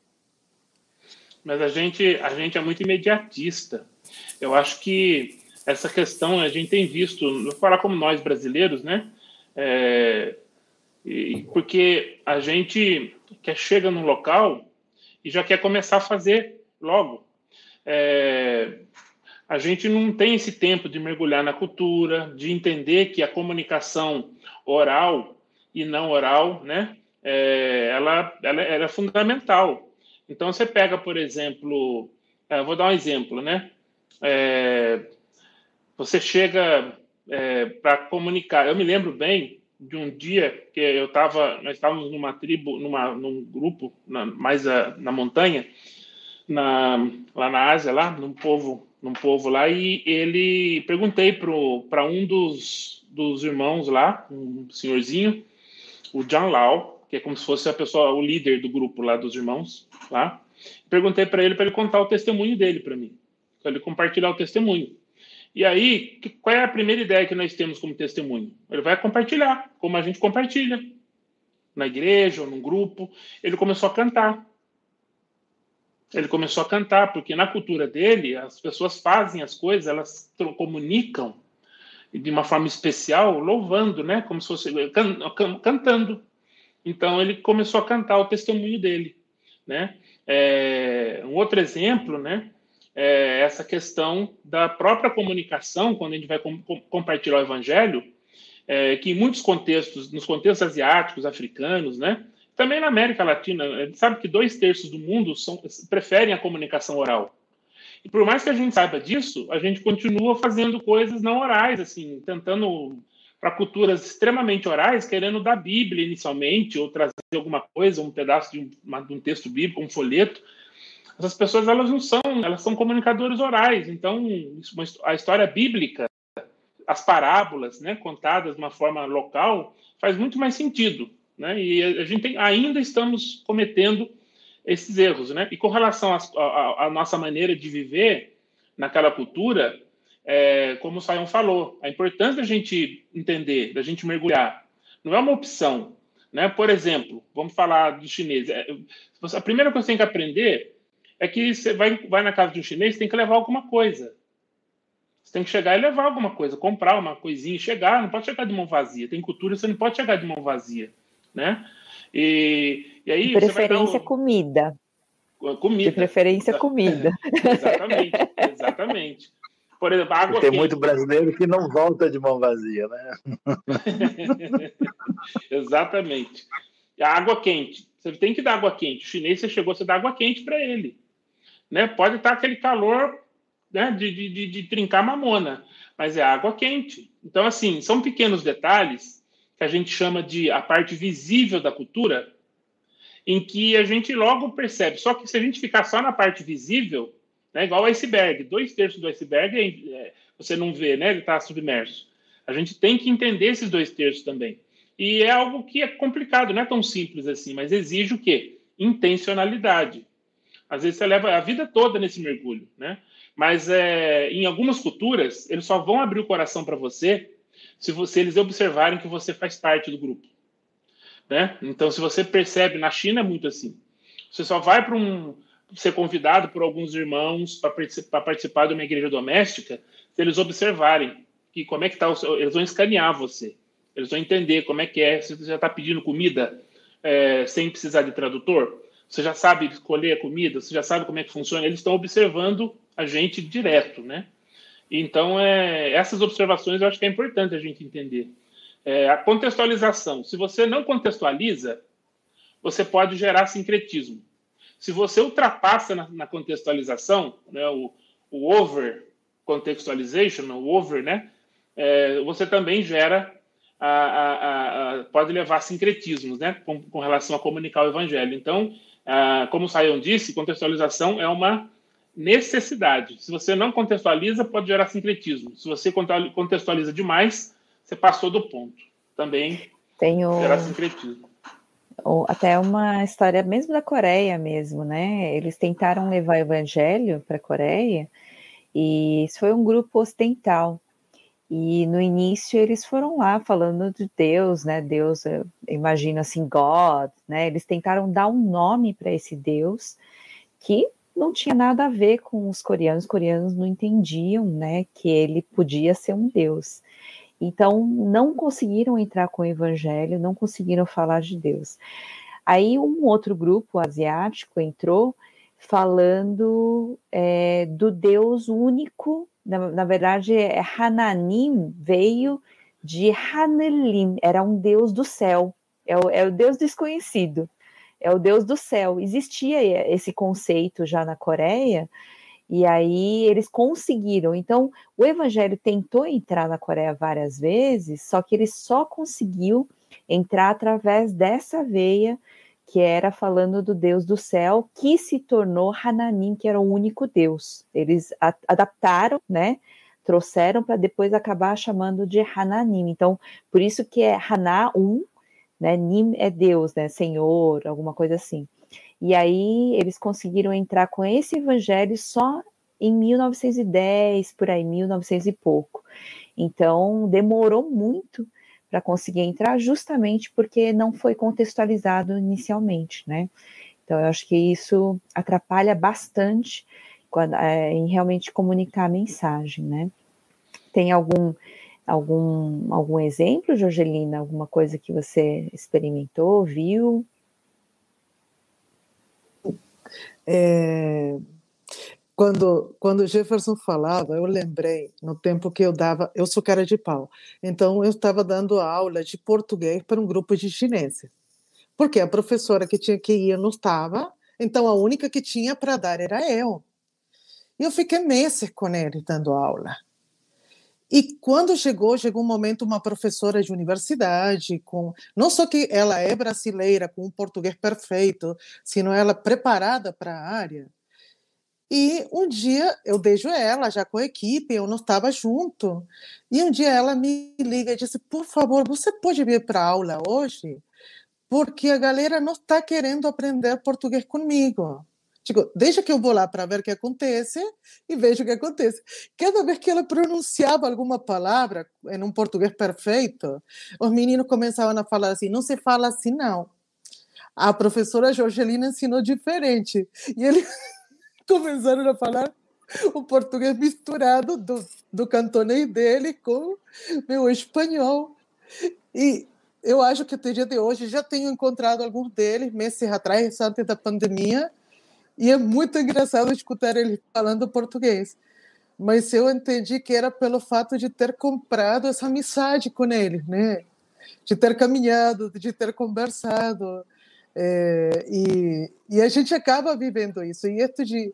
Mas a gente, a gente é muito imediatista. Eu acho que essa questão a gente tem visto, vou falar como nós brasileiros, né? É, e, porque a gente quer chega num local e já quer começar a fazer logo. É, a gente não tem esse tempo de mergulhar na cultura, de entender que a comunicação oral e não oral, né? É, ela, ela, ela, é fundamental. Então você pega, por exemplo, é, vou dar um exemplo, né? É, você chega é, para comunicar. Eu me lembro bem de um dia que eu estava, nós estávamos numa tribo, numa, num grupo na, mais a, na montanha, na, lá na Ásia, lá num povo, num povo lá, e ele perguntei para um dos, dos irmãos lá, um senhorzinho, o John Lau, que é como se fosse a pessoa, o líder do grupo lá dos irmãos lá. Perguntei para ele para ele contar o testemunho dele para mim, para ele compartilhar o testemunho. E aí, qual é a primeira ideia que nós temos como testemunho? Ele vai compartilhar, como a gente compartilha, na igreja ou num grupo. Ele começou a cantar. Ele começou a cantar, porque na cultura dele, as pessoas fazem as coisas, elas comunicam de uma forma especial, louvando, né? Como se fosse can, can, cantando. Então ele começou a cantar o testemunho dele, né? É, um outro exemplo, né? é, essa questão da própria comunicação, quando a gente vai com, com, compartilhar o evangelho, é, que em muitos contextos, nos contextos asiáticos, africanos, né, também na América Latina, a gente sabe que dois terços do mundo são, preferem a comunicação oral. E por mais que a gente saiba disso, a gente continua fazendo coisas não orais, assim, tentando para culturas extremamente orais, querendo dar Bíblia inicialmente, ou trazer alguma coisa, um pedaço de um, de um texto bíblico, um folheto. Essas pessoas, elas não são, elas são comunicadores orais. Então, a história bíblica, as parábolas, né, contadas de uma forma local, faz muito mais sentido. Né? E a gente tem, ainda estamos cometendo esses erros, né? E com relação à nossa maneira de viver naquela cultura, é, como o Sayão falou, a importância da gente entender, da gente mergulhar, não é uma opção, né? Por exemplo, vamos falar do chinês. É, a primeira coisa que você tem que aprender é que você vai, vai na casa de um chinês, tem que levar alguma coisa. Você tem que chegar e levar alguma coisa, comprar uma coisinha, chegar, não pode chegar de mão vazia. Tem cultura, você não pode chegar de mão vazia, né? E, e aí. De preferência, um... comida. Comida. De preferência, comida. exatamente, exatamente. Por exemplo, água Tem quente. muito brasileiro que não volta de mão vazia, né? exatamente. A água quente. Você tem que dar água quente. O chinês, você chegou, você dá água quente para ele. Né? Pode estar aquele calor né, de, de, de trincar mamona, mas é água quente. Então, assim, são pequenos detalhes que a gente chama de a parte visível da cultura, em que a gente logo percebe. Só que se a gente ficar só na parte visível, né, igual iceberg, dois terços do iceberg é, é você não vê, né, ele está submerso. A gente tem que entender esses dois terços também. E é algo que é complicado, não é tão simples assim, mas exige o quê? Intencionalidade. Às vezes você leva a vida toda nesse mergulho, né? Mas é, em algumas culturas, eles só vão abrir o coração para você se, você, eles observarem que você faz parte do grupo. Né? Então, se você percebe, na China é muito assim. Você só vai para um ser convidado por alguns irmãos para participar, participar de uma igreja doméstica se eles observarem que como é que está o seu, eles vão escanear você. Eles vão entender como é que é, se você já está pedindo comida é, sem precisar de tradutor, você já sabe escolher a comida, você já sabe como é que funciona, eles estão observando a gente direto, né? Então, é, essas observações eu acho que é importante a gente entender. É, a contextualização. Se você não contextualiza, você pode gerar sincretismo. Se você ultrapassa na, na contextualização, né, o, o, over contextualization, o over, né, é, você também gera, a, a, a, pode levar sincretismos, né, com, com, relação a comunicar o evangelho. Então, como o Sayão disse, contextualização é uma necessidade. Se você não contextualiza, pode gerar sincretismo. Se você contextualiza demais, você passou do ponto. Também Tenho... gera sincretismo. Ou até uma história mesmo da Coreia mesmo, né? Eles tentaram levar o evangelho para a Coreia e isso foi um grupo ocidental. E no início eles foram lá falando de Deus, né? Deus, eu imagino assim, God, né? Eles tentaram dar um nome para esse Deus que não tinha nada a ver com os coreanos. Os coreanos não entendiam, né, que ele podia ser um deus. Então, não conseguiram entrar com o evangelho, não conseguiram falar de Deus. Aí, um outro grupo asiático entrou falando é, do Deus único. Na, na verdade, é, Hananim veio de Hanelim, era um Deus do céu, é é o Deus desconhecido é o Deus do céu. Existia esse conceito já na Coreia, e aí eles conseguiram. Então, o evangelho tentou entrar na Coreia várias vezes, só que ele só conseguiu entrar através dessa veia que era falando do Deus do céu, que se tornou Hananim, que era o único Deus. Eles adaptaram, né? Trouxeram para depois acabar chamando de Hananim. Então, por isso que é Haná um, né? Nim é Deus, né? Senhor, alguma coisa assim. E aí eles conseguiram entrar com esse evangelho só em 1910, por aí, 1900 e pouco. Então demorou muito para conseguir entrar, justamente porque não foi contextualizado inicialmente, né? Então eu acho que isso atrapalha bastante quando, é, em realmente comunicar a mensagem, né? Tem algum algum, algum exemplo, Jorgelina? Alguma coisa que você experimentou, viu? É, quando, quando Jefferson falava, eu lembrei no tempo que eu dava, eu sou cara de pau, então eu estava dando aula de português para um grupo de chineses, porque a professora que tinha que ir não estava, então a única que tinha para dar era eu. E eu fiquei meses com ele dando aula. E quando chegou, chegou um momento uma professora de universidade com não só que ela é brasileira com um português perfeito, sino ela preparada para a área. E um dia eu vejo ela já com a equipe, eu não estava junto. E um dia ela me liga e disse: "Por favor, você pode vir para a aula hoje? Porque a galera não está querendo aprender português comigo." Digo, deixa que eu vou lá para ver o que acontece e vejo o que acontece. Cada vez que ela pronunciava alguma palavra em um português perfeito, os meninos começavam a falar assim: não se fala assim, não. A professora Jorgelina ensinou diferente. E eles começaram a falar o português misturado do, do cantonês dele com meu espanhol. E eu acho que até dia de hoje já tenho encontrado alguns deles, meses atrás, antes da pandemia, e é muito engraçado escutar ele falando português. Mas eu entendi que era pelo fato de ter comprado essa amizade com ele, né? De ter caminhado, de ter conversado. É, e, e a gente acaba vivendo isso. E isso de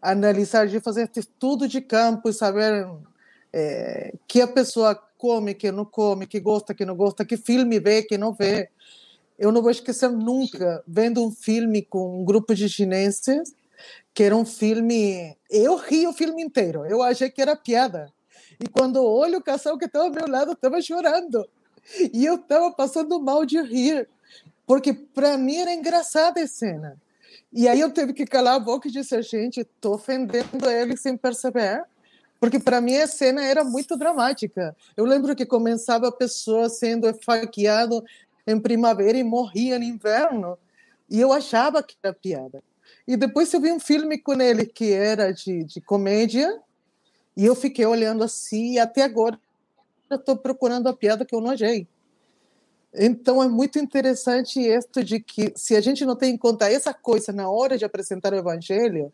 analisar, de fazer estudo de campo e saber é, que a pessoa come, que não come, que gosta, que não gosta, que filme vê, que não vê. Eu não vou esquecer nunca vendo um filme com um grupo de chineses, que era um filme. Eu ri o filme inteiro, eu achei que era piada. E quando olho o casal que estava ao meu lado, estava chorando. E eu estava passando mal de rir, porque para mim era engraçada a cena. E aí eu tive que calar a boca e dizer, gente, estou ofendendo ele sem perceber porque para mim a cena era muito dramática. Eu lembro que começava a pessoa sendo esfaqueada em primavera e morria no inverno. E eu achava que era piada. E depois eu vi um filme com ele que era de, de comédia, e eu fiquei olhando assim, e até agora estou procurando a piada que eu não achei. Então é muito interessante isso de que se a gente não tem em conta essa coisa na hora de apresentar o evangelho,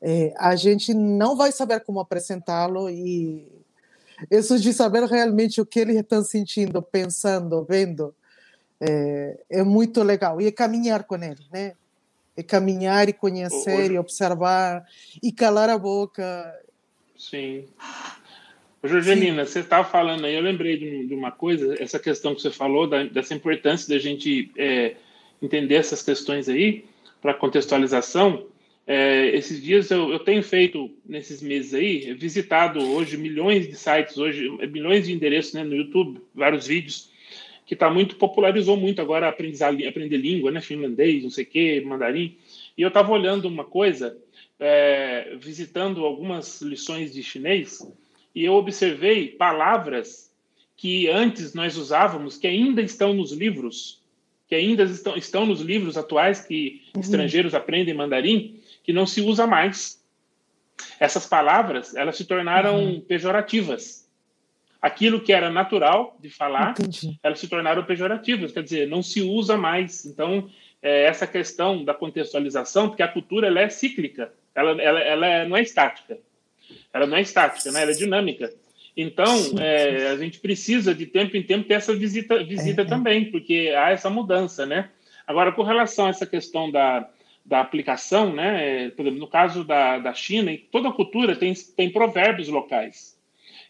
é, a gente não vai saber como apresentá-lo e isso de saber realmente o que ele está sentindo, pensando, vendo, é, é muito legal. E é caminhar com ele, né? É caminhar e conhecer Hoje... e observar e calar a boca. Sim. Jorgelina, Sim. você estava falando aí, eu lembrei de, de, uma coisa, essa questão que você falou, da, dessa importância da gente é, entender essas questões aí, para contextualização. É, esses dias eu, eu, tenho feito, nesses meses aí, visitado hoje milhões de sites, hoje milhões de endereços né, no YouTube, vários vídeos, que tá muito popularizou muito agora aprender, aprender língua, né, finlandês, não sei o quê, mandarim. E eu estava olhando uma coisa, é, visitando algumas lições de chinês, e eu observei palavras que antes nós usávamos, que ainda estão nos livros, que ainda estão, estão nos livros atuais que uhum. estrangeiros aprendem mandarim, que não se usa mais. Essas palavras, elas se tornaram uhum. pejorativas aquilo que era natural de falar, Entendi. elas se tornaram pejorativas, quer dizer, não se usa mais. Então, é, essa questão da contextualização, porque a cultura ela é cíclica, ela, ela, ela é, não é estática. Ela não é estática, né? ela é dinâmica. Então, é, a gente precisa de tempo em tempo ter essa visita, visita é, é. também, porque há essa mudança, né? Agora, com relação a essa questão da, da aplicação, né? Por exemplo, no caso da, da China, toda cultura tem, tem provérbios locais.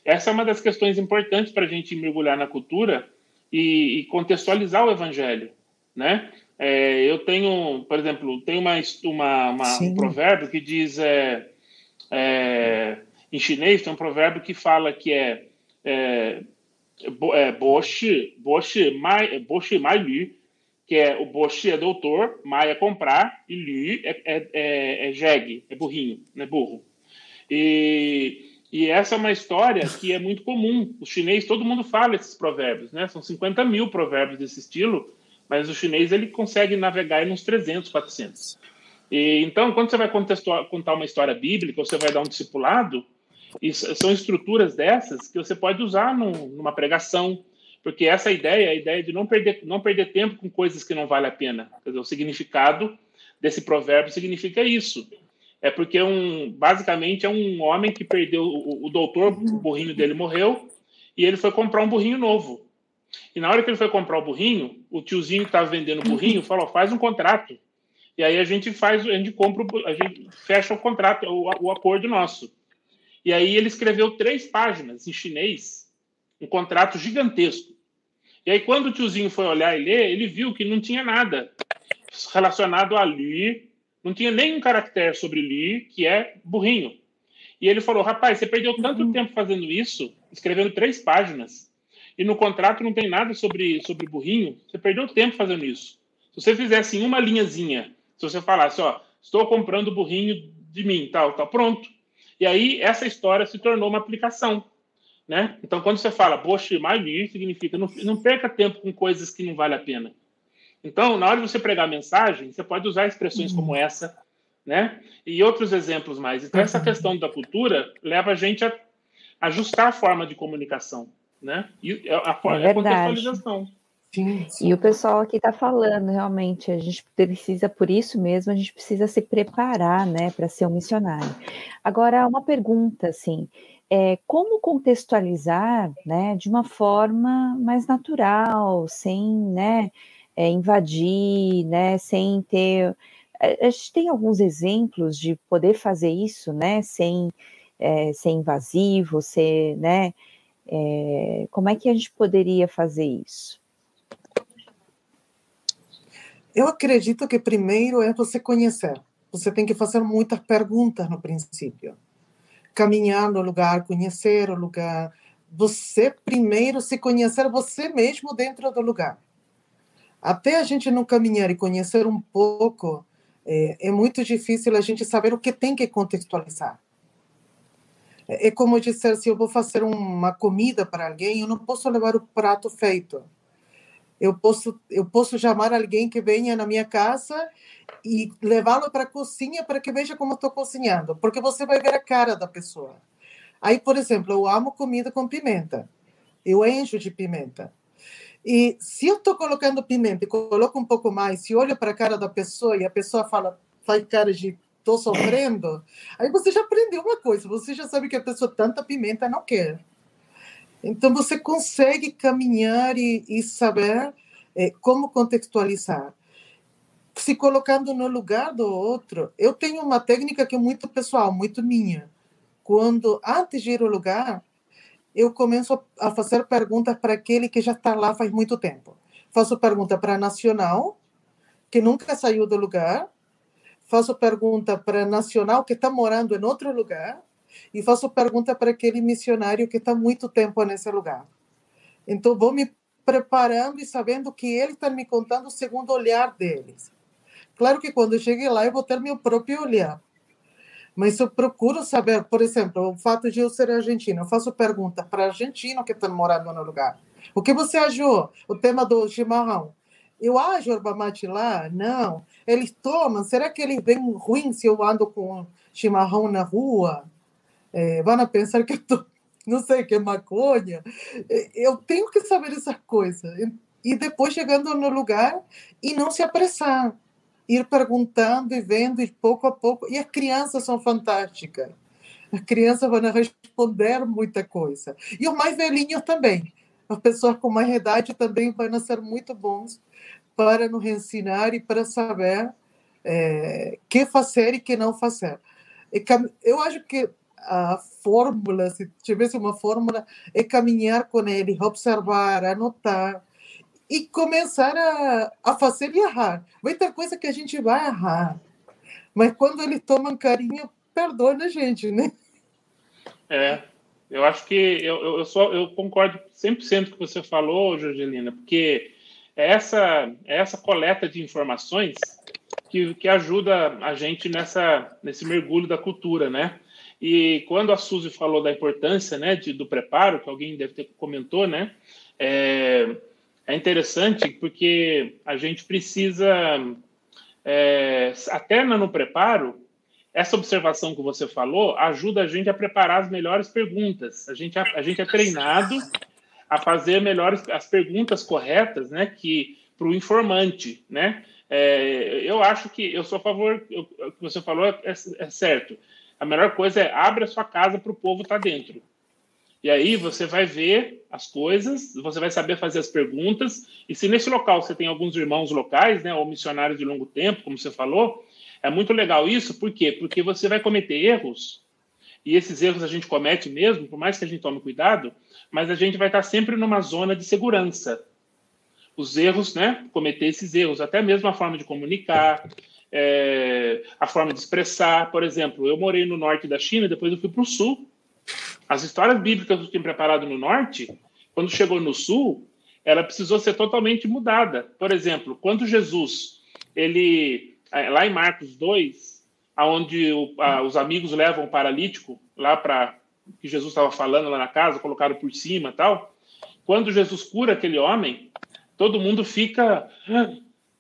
Essa é uma das questões importantes para a gente mergulhar na cultura e, e contextualizar o evangelho, né? É, eu tenho, por exemplo, tem uma, uma, uma um provérbio que diz é, é, em chinês tem um provérbio que fala que é, é, é boshi, boshi mai, boshi mai lü, que é o boshi é doutor, mai é comprar e lü é, é, é, é jegue, é burrinho, né, burro. E e essa é uma história que é muito comum. O chinês, todo mundo fala esses provérbios, né? São 50 mil provérbios desse estilo, mas o chinês ele consegue navegar em uns 300, 400. E, então, quando você vai contar uma história bíblica, ou você vai dar um discipulado, são estruturas dessas que você pode usar numa pregação, porque essa ideia é a ideia de não perder, não perder tempo com coisas que não vale a pena. Quer dizer, o significado desse provérbio significa isso é porque um, basicamente é um homem que perdeu o, o doutor, o burrinho dele morreu, e ele foi comprar um burrinho novo. E na hora que ele foi comprar o burrinho, o tiozinho que estava vendendo o burrinho falou: faz um contrato. E aí a gente faz, a gente compra, a gente fecha o contrato, o, o acordo nosso. E aí ele escreveu três páginas em chinês, um contrato gigantesco. E aí quando o tiozinho foi olhar e ler, ele viu que não tinha nada relacionado a Li, não tinha nenhum caractere sobre Li, que é burrinho. E ele falou: rapaz, você perdeu tanto uhum. tempo fazendo isso, escrevendo três páginas, e no contrato não tem nada sobre, sobre burrinho, você perdeu tempo fazendo isso. Se você fizesse uma linhazinha, se você falasse, ó, estou comprando burrinho de mim, tal, tal, pronto. E aí essa história se tornou uma aplicação. Né? Então, quando você fala Boshi Mali, significa não, não perca tempo com coisas que não vale a pena. Então, na hora de você pregar a mensagem, você pode usar expressões uhum. como essa, né? E outros exemplos mais. Então, essa uhum. questão da cultura leva a gente a ajustar a forma de comunicação, né? E a, a, é a contextualização. Sim, sim. E o pessoal aqui está falando, realmente, a gente precisa, por isso mesmo, a gente precisa se preparar, né, para ser um missionário. Agora, uma pergunta, assim, é, como contextualizar, né, de uma forma mais natural, sem, né, é, invadir, né, sem ter. A gente tem alguns exemplos de poder fazer isso, né, sem é, ser invasivo, ser, né, é, como é que a gente poderia fazer isso? Eu acredito que primeiro é você conhecer. Você tem que fazer muitas perguntas no princípio. Caminhar no lugar, conhecer o lugar. Você primeiro se conhecer você mesmo dentro do lugar até a gente não caminhar e conhecer um pouco, é, é muito difícil a gente saber o que tem que contextualizar. É, é como dizer, se eu vou fazer uma comida para alguém, eu não posso levar o prato feito. Eu posso, eu posso chamar alguém que venha na minha casa e levá-lo para a cozinha para que veja como estou cozinhando, porque você vai ver a cara da pessoa. Aí, por exemplo, eu amo comida com pimenta. Eu encho de pimenta. E se eu estou colocando pimenta e coloco um pouco mais, se olho para a cara da pessoa e a pessoa fala, faz cara de estou sofrendo, aí você já aprendeu uma coisa, você já sabe que a pessoa tanta pimenta não quer. Então você consegue caminhar e, e saber é, como contextualizar. Se colocando no lugar do outro, eu tenho uma técnica que é muito pessoal, muito minha. Quando, antes de ir ao lugar, eu começo a fazer perguntas para aquele que já está lá faz muito tempo. Faço pergunta para nacional, que nunca saiu do lugar. Faço pergunta para nacional, que está morando em outro lugar. E faço pergunta para aquele missionário que está muito tempo nesse lugar. Então, vou me preparando e sabendo que ele está me contando segundo olhar deles. Claro que quando eu cheguei lá, eu vou ter meu próprio olhar mas eu procuro saber, por exemplo, o fato de eu ser argentino, eu faço pergunta para argentino que estão morando no lugar. O que você achou? O tema do chimarrão. Eu acho erva mate lá? Não. Eles tomam. Será que eles vêm ruim se eu ando com chimarrão na rua? É, vão pensar que eu tô, não sei, que é maconha. Eu tenho que saber essas coisas. E depois chegando no lugar e não se apressar ir perguntando e vendo e pouco a pouco. E as crianças são fantásticas. As crianças vão responder muita coisa. E os mais velhinhos também. As pessoas com mais idade também vão ser muito bons para nos ensinar e para saber é, que fazer e que não fazer. Eu acho que a fórmula, se tivesse uma fórmula, é caminhar com ele, observar, anotar, e começar a, a fazer errar. Vai ter coisa que a gente vai errar, mas quando eles tomam carinho, perdona a gente, né? É, eu acho que eu, eu, só, eu concordo 100% com o que você falou, Jorgelina, porque é essa, é essa coleta de informações que, que ajuda a gente nessa, nesse mergulho da cultura, né? E quando a Suzy falou da importância né, de, do preparo, que alguém deve ter comentou, né? É, é interessante porque a gente precisa, é, até no preparo, essa observação que você falou ajuda a gente a preparar as melhores perguntas. A gente, a, a gente é treinado a fazer melhores as perguntas corretas, né, que para o informante, né? É, eu acho que eu sou a favor, o que você falou é, é, é certo. A melhor coisa é abre a sua casa para o povo estar tá dentro. E aí você vai ver as coisas, você vai saber fazer as perguntas, e se nesse local você tem alguns irmãos locais, né, ou missionários de longo tempo, como você falou, é muito legal isso, por quê? Porque você vai cometer erros, e esses erros a gente comete mesmo, por mais que a gente tome cuidado, mas a gente vai estar sempre numa zona de segurança. Os erros, né, cometer esses erros, até mesmo a forma de comunicar, é, a forma de expressar. Por exemplo, eu morei no norte da China, depois eu fui para o sul, as histórias bíblicas que eu tinha preparado no norte, quando chegou no sul, ela precisou ser totalmente mudada. Por exemplo, quando Jesus, ele é, lá em Marcos 2, aonde os amigos levam o paralítico lá para que Jesus estava falando lá na casa, colocaram por cima, tal. Quando Jesus cura aquele homem, todo mundo fica,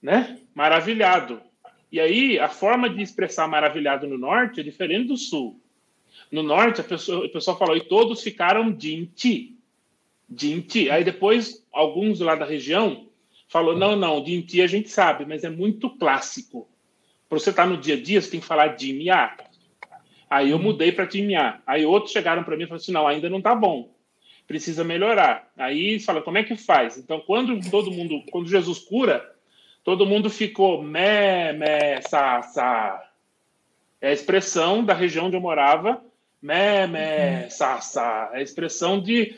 né, maravilhado. E aí a forma de expressar maravilhado no norte é diferente do sul. No norte, pessoa, a pessoa falou, e todos ficaram dinti. Dinti. Aí depois, alguns lá da região falou, não, não, dinti a gente sabe, mas é muito clássico. Para você estar tá no dia a dia, você tem que falar dimiá. Aí eu mudei para dimiá. Aí outros chegaram para mim e falaram assim, não, ainda não está bom. Precisa melhorar. Aí fala, como é que faz? Então, quando todo mundo, quando Jesus cura, todo mundo ficou mé, mé, sa, sa. É a expressão da região onde eu morava Mé, mé, sa, sa. É a expressão de.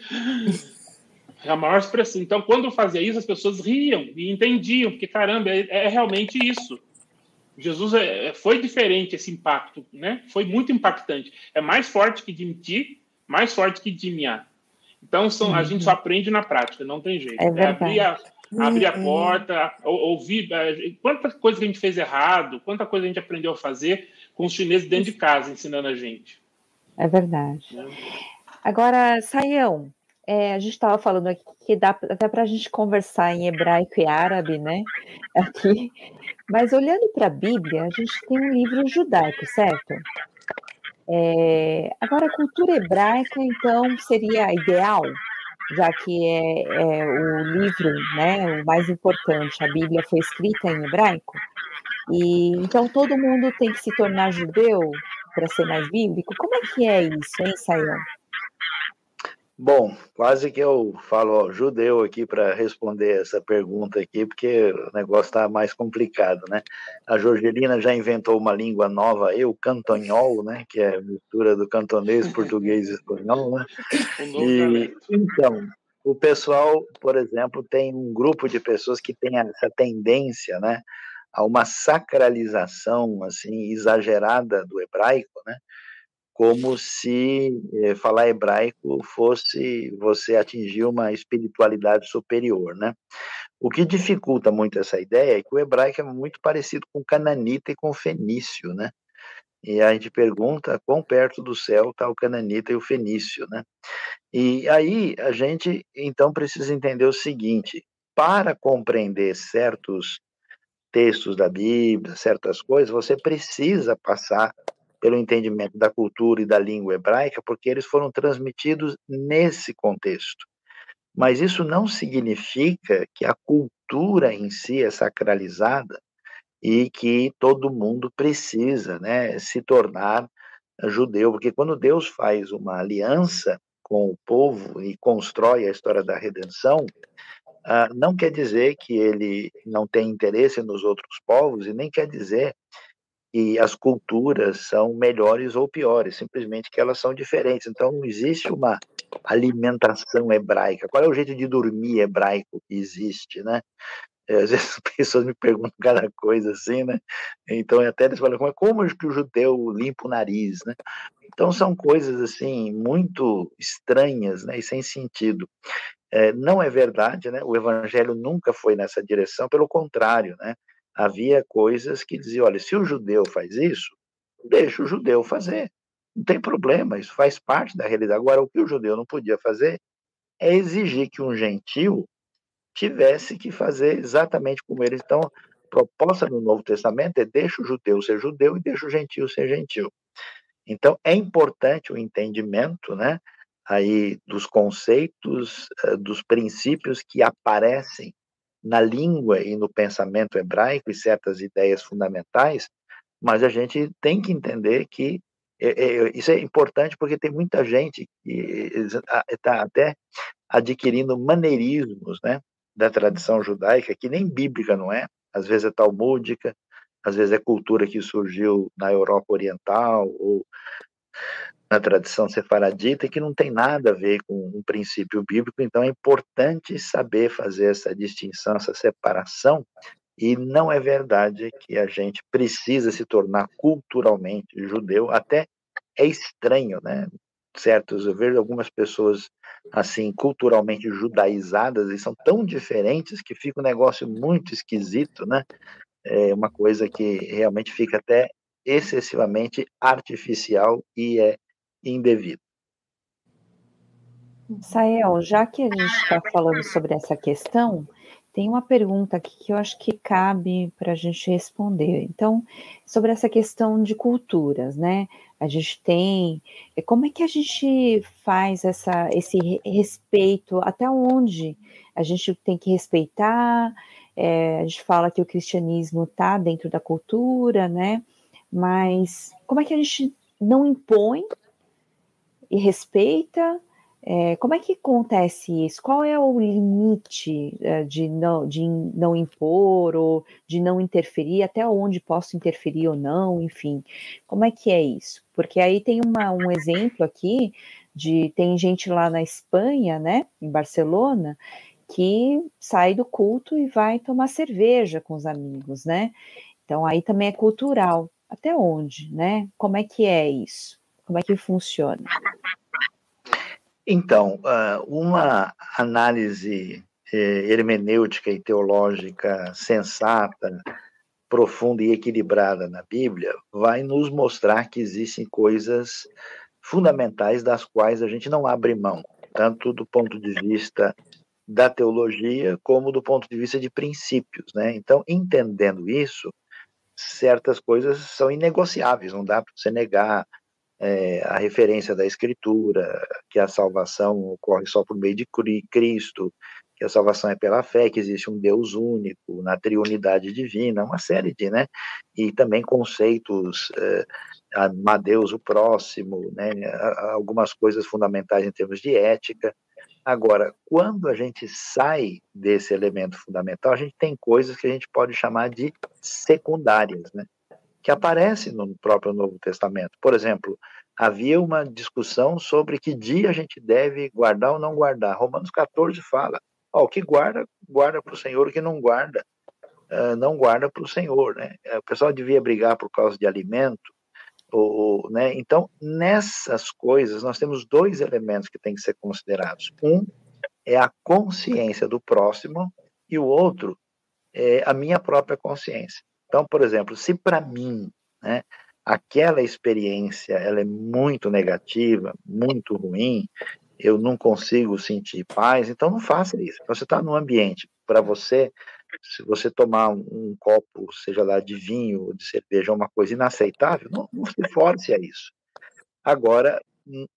É a maior expressão. Então, quando eu fazia isso, as pessoas riam e entendiam, porque, caramba, é, é realmente isso. Jesus é, é foi diferente esse impacto, né? Foi muito impactante. É mais forte que demitir, mais forte que dimiar. Então, são, a gente só uhum. aprende na prática, não tem jeito. É, é abrir a, abrir a uhum. porta, ouvir. É, quanta coisa que a gente fez errado, quanta coisa a gente aprendeu a fazer com os chineses dentro de casa ensinando a gente. É verdade. Agora, Saião, é, a gente estava falando aqui que dá até para a gente conversar em hebraico e árabe, né? Aqui. Mas olhando para a Bíblia, a gente tem um livro judaico, certo? É, agora, a cultura hebraica, então, seria ideal, já que é, é, o livro né, o mais importante, a Bíblia foi escrita em hebraico, e então todo mundo tem que se tornar judeu para ser mais bíblico? Como é que é isso, hein, Sayão? Bom, quase que eu falo ó, judeu aqui para responder essa pergunta aqui, porque o negócio está mais complicado, né? A Jorgelina já inventou uma língua nova, eu, cantonhol, né? Que é a mistura do cantonês, português e espanhol, né? E, então, o pessoal, por exemplo, tem um grupo de pessoas que tem essa tendência, né? A uma sacralização assim exagerada do hebraico, né? Como se eh, falar hebraico fosse você atingir uma espiritualidade superior, né? O que dificulta muito essa ideia é que o hebraico é muito parecido com o cananita e com o fenício, né? E a gente pergunta quão perto do céu está o cananita e o fenício, né? E aí a gente então precisa entender o seguinte: para compreender certos textos da Bíblia, certas coisas, você precisa passar pelo entendimento da cultura e da língua hebraica, porque eles foram transmitidos nesse contexto. Mas isso não significa que a cultura em si é sacralizada e que todo mundo precisa né, se tornar judeu, porque quando Deus faz uma aliança com o povo e constrói a história da redenção, ah, não quer dizer que ele não tem interesse nos outros povos e nem quer dizer que as culturas são melhores ou piores, simplesmente que elas são diferentes. Então não existe uma alimentação hebraica. Qual é o jeito de dormir hebraico que existe, né? É, às vezes as pessoas me perguntam cada coisa assim, né? Então até eles falam, como que o judeu limpa o nariz, né? Então são coisas assim muito estranhas, né? E sem sentido. É, não é verdade, né? O evangelho nunca foi nessa direção, pelo contrário, né? Havia coisas que diziam, olha, se o judeu faz isso, deixa o judeu fazer. Não tem problema, isso faz parte da realidade. Agora, o que o judeu não podia fazer é exigir que um gentil tivesse que fazer exatamente como eles. Então, a proposta no Novo Testamento é deixa o judeu ser judeu e deixa o gentil ser gentil. Então, é importante o entendimento, né? Aí dos conceitos, eh, dos princípios que aparecem na língua e no pensamento hebraico e certas ideias fundamentais, mas a gente tem que entender que isso é importante porque tem muita gente que está até adquirindo maneirismos né, da tradição judaica, que nem bíblica não é, às vezes é talmúdica, às vezes é cultura que surgiu na Europa Oriental ou na tradição sefaradita, que não tem nada a ver com um princípio bíblico, então é importante saber fazer essa distinção, essa separação, e não é verdade que a gente precisa se tornar culturalmente judeu, até é estranho, né? Certos, eu vejo algumas pessoas assim culturalmente judaizadas e são tão diferentes que fica um negócio muito esquisito, né? É uma coisa que realmente fica até excessivamente artificial e é indevido. Sael, já que a gente está falando sobre essa questão, tem uma pergunta aqui que eu acho que cabe para a gente responder. Então, sobre essa questão de culturas, né? A gente tem. Como é que a gente faz essa, esse respeito? Até onde a gente tem que respeitar? É, a gente fala que o cristianismo está dentro da cultura, né? Mas como é que a gente não impõe e respeita? É, como é que acontece isso? Qual é o limite é, de, não, de não impor ou de não interferir? Até onde posso interferir ou não? Enfim, como é que é isso? Porque aí tem uma, um exemplo aqui de tem gente lá na Espanha, né, em Barcelona, que sai do culto e vai tomar cerveja com os amigos, né? Então aí também é cultural. Até onde, né? Como é que é isso? Como é que funciona? Então, ah, uma análise eh, hermenêutica e teológica sensata, profunda e equilibrada na Bíblia vai nos mostrar que existem coisas fundamentais das quais a gente não abre mão, tanto do ponto de vista da teologia como do ponto de vista de princípios, né? Então, entendendo isso, certas coisas são inegociáveis, não dá para você negar é, a referência da Escritura, que a salvação ocorre só por meio de Cristo, que a salvação é pela fé, que existe um Deus único, na triunidade divina, uma série de, né? E também conceitos, é, Deus o próximo, né? Algumas coisas fundamentais em termos de ética. Agora, quando a gente sai desse elemento fundamental, a gente tem coisas que a gente pode chamar de secundárias, né? Que aparece no próprio Novo Testamento. Por exemplo, havia uma discussão sobre que dia a gente deve guardar ou não guardar. Romanos 14 fala: ó, o que guarda, guarda para o Senhor, o que não guarda, uh, não guarda para o Senhor. Né? O pessoal devia brigar por causa de alimento. Ou, né? Então, nessas coisas, nós temos dois elementos que têm que ser considerados. Um é a consciência do próximo, e o outro é a minha própria consciência. Então, por exemplo, se para mim, né, aquela experiência ela é muito negativa, muito ruim, eu não consigo sentir paz, então não faça isso. Você está num ambiente para você, se você tomar um, um, copo, seja lá de vinho ou de cerveja, uma coisa inaceitável, não, não se force a isso. Agora,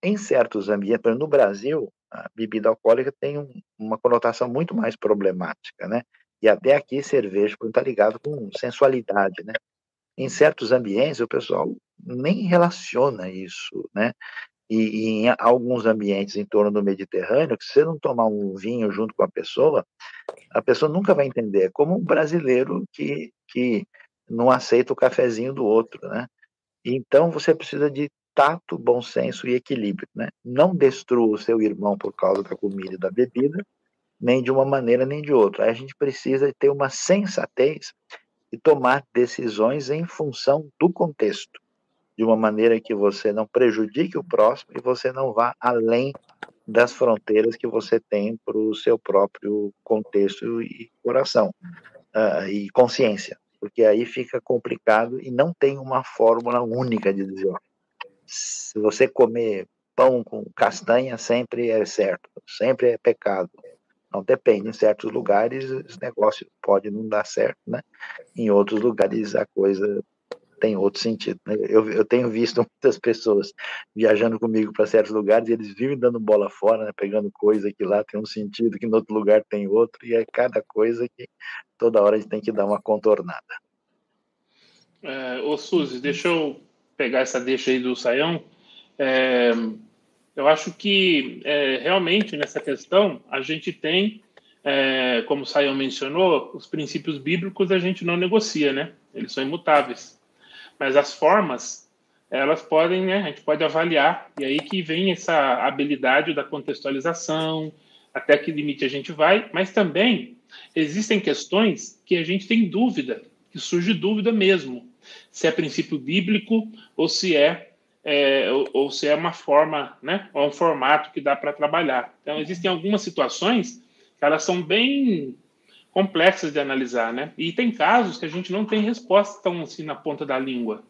em certos ambientes, por exemplo, no Brasil, a bebida alcoólica tem um, uma conotação muito mais problemática, né? E até aqui cerveja está ligado com sensualidade, né? Em certos ambientes o pessoal nem relaciona isso, né? E, e, em alguns ambientes em torno do Mediterrâneo, que se você não tomar um vinho junto com a pessoa, a pessoa nunca vai entender. É como um brasileiro que, que não aceita o cafezinho do outro, né? Então você precisa de tato, bom senso e equilíbrio, né? Não destrua o seu irmão por causa da comida e da bebida, nem de uma maneira nem de outra. a gente precisa ter uma sensatez e tomar decisões em função do contexto, de uma maneira que você não prejudique o próximo e você não vá além das fronteiras que você tem para o seu próprio contexto e coração uh, e consciência, porque aí fica complicado e não tem uma fórmula única de dizer, ó, se você comer pão com castanha sempre é certo, sempre é pecado. Não depende, em certos lugares esse negócio pode não dar certo, né? Em outros lugares a coisa tem outro sentido. Né? Eu, eu tenho visto muitas pessoas viajando comigo para certos lugares e eles vivem dando bola fora, né? pegando coisa que lá tem um sentido, que no outro lugar tem outro, e é cada coisa que toda hora a gente tem que dar uma contornada. É, ô Suzy, deixa eu pegar essa deixa aí do Saião, é, eu acho que é, realmente nessa questão a gente tem, é, como o Saião mencionou, os princípios bíblicos a gente não negocia, né? Eles são imutáveis. Mas as formas, elas podem, né? A gente pode avaliar, e aí que vem essa habilidade da contextualização, até que limite a gente vai, mas também existem questões que a gente tem dúvida, que surge dúvida mesmo, se é princípio bíblico ou se é, é ou, ou, se é uma forma, né, ou um formato que dá para trabalhar. Então existem algumas situações que elas são bem complexas de analisar, né? E tem casos que a gente não tem resposta tão assim na ponta da língua.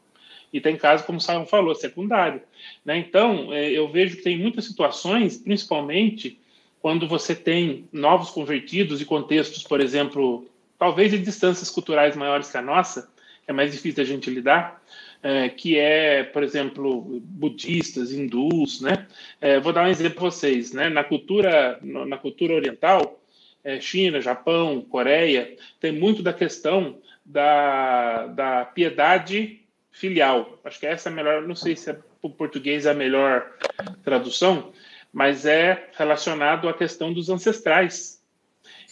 E tem casos, como o Simon falou, secundário. Né? Então, é, eu vejo que tem muitas situações, principalmente quando você tem novos convertidos e contextos, por exemplo, talvez de distâncias culturais maiores que a nossa, que é mais difícil a gente lidar, é, que é, por exemplo, budistas, hindus, né? É, vou dar um exemplo para vocês, né? Na cultura, na cultura oriental, é, China, Japão, Coreia, tem muito da questão da, da piedade filial. Acho que essa é a melhor, não sei se é, o português é a melhor tradução, mas é relacionado à questão dos ancestrais.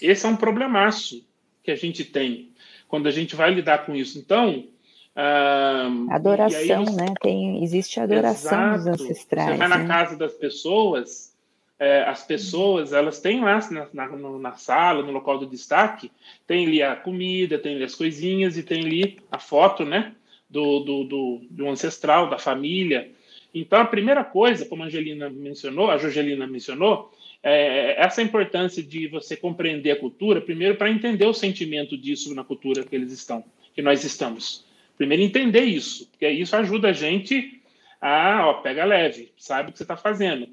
Esse é um problemaço que a gente tem quando a gente vai lidar com isso. Então. Adoração, né? Tem, existe a adoração Exato. dos ancestrais. Você vai né? na casa das pessoas, é, as pessoas, elas têm lá na, na, na, sala, no local do destaque, tem ali a comida, tem ali as coisinhas e tem ali a foto, né? Do, do, do, do ancestral, da família. Então, a primeira coisa, como a Angelina mencionou, a Jorgelina mencionou, é essa importância de você compreender a cultura, primeiro para entender o sentimento disso na cultura que eles estão, que nós estamos. Primeiro entender isso, porque isso ajuda a gente a, ó, pega leve, sabe o que você está fazendo.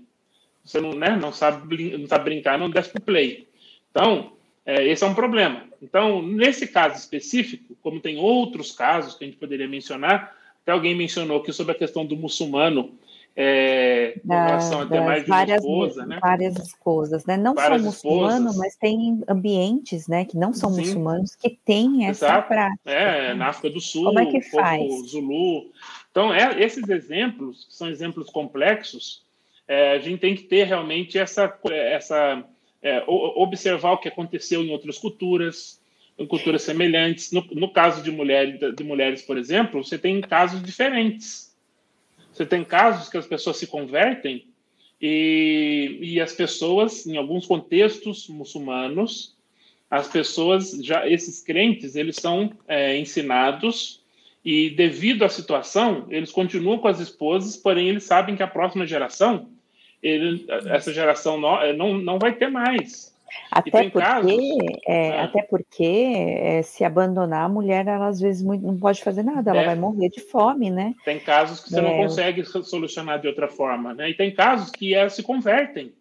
Você não, né, não sabe não brincar, não desce para play. Então, é, esse é um problema. Então, nesse caso específico, como tem outros casos que a gente poderia mencionar, até alguém mencionou que sobre a questão do muçulmano, é, com relação a ter mais de várias, esposa, né? Várias esposas, né? Não várias são muçulmanos, mas tem ambientes, né, que não são Sim. muçulmanos que têm essa Exato. prática. É, na África do Sul, Como é que faz? Zulu. Então, é, esses exemplos, que são exemplos complexos, é, a gente tem que ter realmente essa, essa é, observar o que aconteceu em outras culturas, em culturas semelhantes. No, no caso de, mulher, de mulheres, por exemplo, você tem casos diferentes. Você tem casos que as pessoas se convertem e, e as pessoas, em alguns contextos muçulmanos, as pessoas, já esses crentes, eles são é, ensinados e devido à situação, eles continuam com as esposas, porém eles sabem que a próxima geração, ele, essa geração não, não, não vai ter mais. Até porque, é, é. até porque é, se abandonar a mulher, ela às vezes muito, não pode fazer nada, ela é. vai morrer de fome, né? Tem casos que você não é. consegue solucionar de outra forma, né? E tem casos que elas se convertem.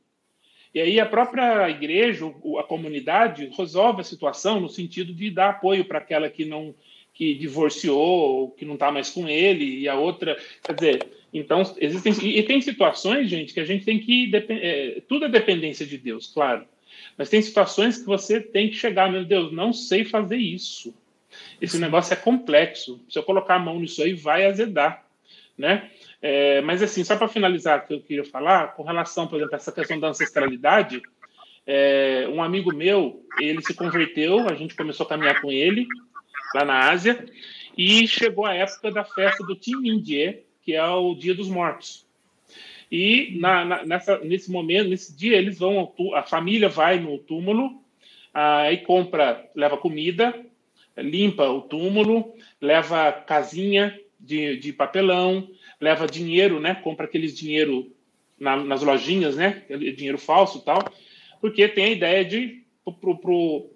E aí a própria igreja, a comunidade, resolve a situação no sentido de dar apoio para aquela que não que divorciou, que não está mais com ele, e a outra, quer dizer, então existem e tem situações, gente, que a gente tem que é, tudo é dependência de Deus, claro. Mas tem situações que você tem que chegar, meu Deus, não sei fazer isso. Esse negócio é complexo. Se eu colocar a mão nisso aí, vai azedar, né? É, mas assim, só para finalizar o que eu queria falar, com relação, por exemplo, a essa questão da ancestralidade, é, um amigo meu, ele se converteu, a gente começou a caminhar com ele lá na Ásia, e chegou a época da festa do Timindie, que é o Dia dos Mortos. E na, na, nessa, nesse momento, nesse dia, eles vão, a família vai no túmulo, aí compra, leva comida, limpa o túmulo, leva casinha de, de papelão, leva dinheiro, né? Compra aqueles dinheiro na, nas lojinhas, né? Dinheiro falso e tal, porque tem a ideia de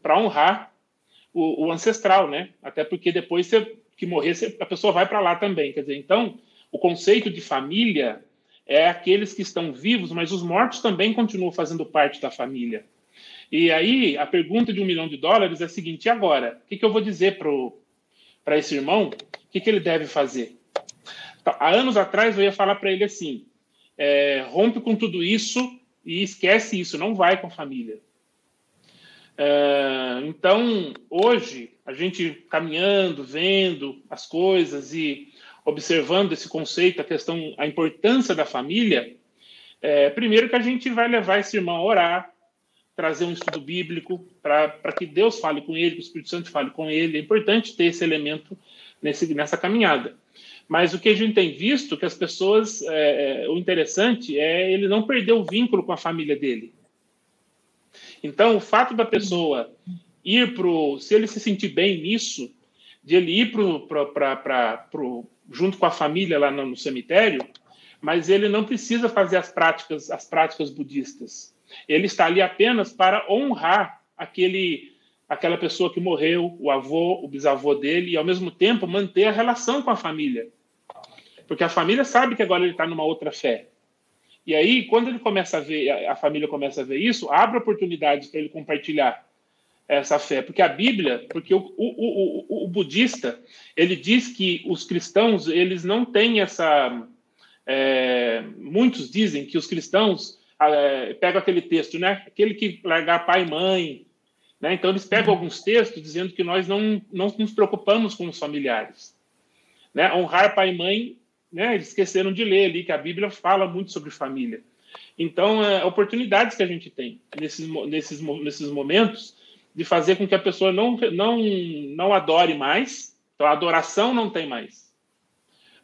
para honrar o, o, ancestral, né? Até porque depois você, que morrer, você, a pessoa vai para lá também. Quer dizer, então o conceito de família é aqueles que estão vivos, mas os mortos também continuam fazendo parte da família. E aí, a pergunta de um milhão de dólares é a seguinte: e agora? O que, que eu vou dizer para esse irmão? O que, que ele deve fazer? Então, há anos atrás, eu ia falar para ele assim: é, rompe com tudo isso e esquece isso, não vai com a família. É, então, hoje, a gente caminhando, vendo as coisas e observando esse conceito, a questão, a importância da família, é, primeiro que a gente vai levar esse irmão a orar, trazer um estudo bíblico para que Deus fale com ele, que o Espírito Santo fale com ele. É importante ter esse elemento nesse, nessa caminhada. Mas o que a gente tem visto que as pessoas, é, é o interessante é ele não perder o vínculo com a família dele. Então, o fato da pessoa ir para se ele se sentir bem nisso, de ele ir para junto com a família lá no, cemitério, mas ele não precisa fazer as práticas, as práticas budistas. Ele está ali apenas para honrar aquele, aquela pessoa que morreu, o avô, o bisavô dele, e ao mesmo tempo manter a relação com a família. Porque a família sabe que agora ele está numa outra fé. E aí, quando ele começa a ver, a família começa a ver isso, abre oportunidades para ele compartilhar essa fé. Porque a Bíblia, porque o, o, o, o, budista, ele diz que os cristãos, eles não têm essa... É, muitos dizem que os cristãos é, pegam aquele texto, né? Aquele que largar pai e mãe, né? Então eles pegam alguns textos dizendo que nós não, não nos preocupamos com os familiares, né? Honrar pai e mãe né, eles esqueceram de ler ali que a Bíblia fala muito sobre família. Então, é, oportunidades que a gente tem nesses, nesses, nesses momentos de fazer com que a pessoa não, não, não adore mais, então a adoração não tem mais,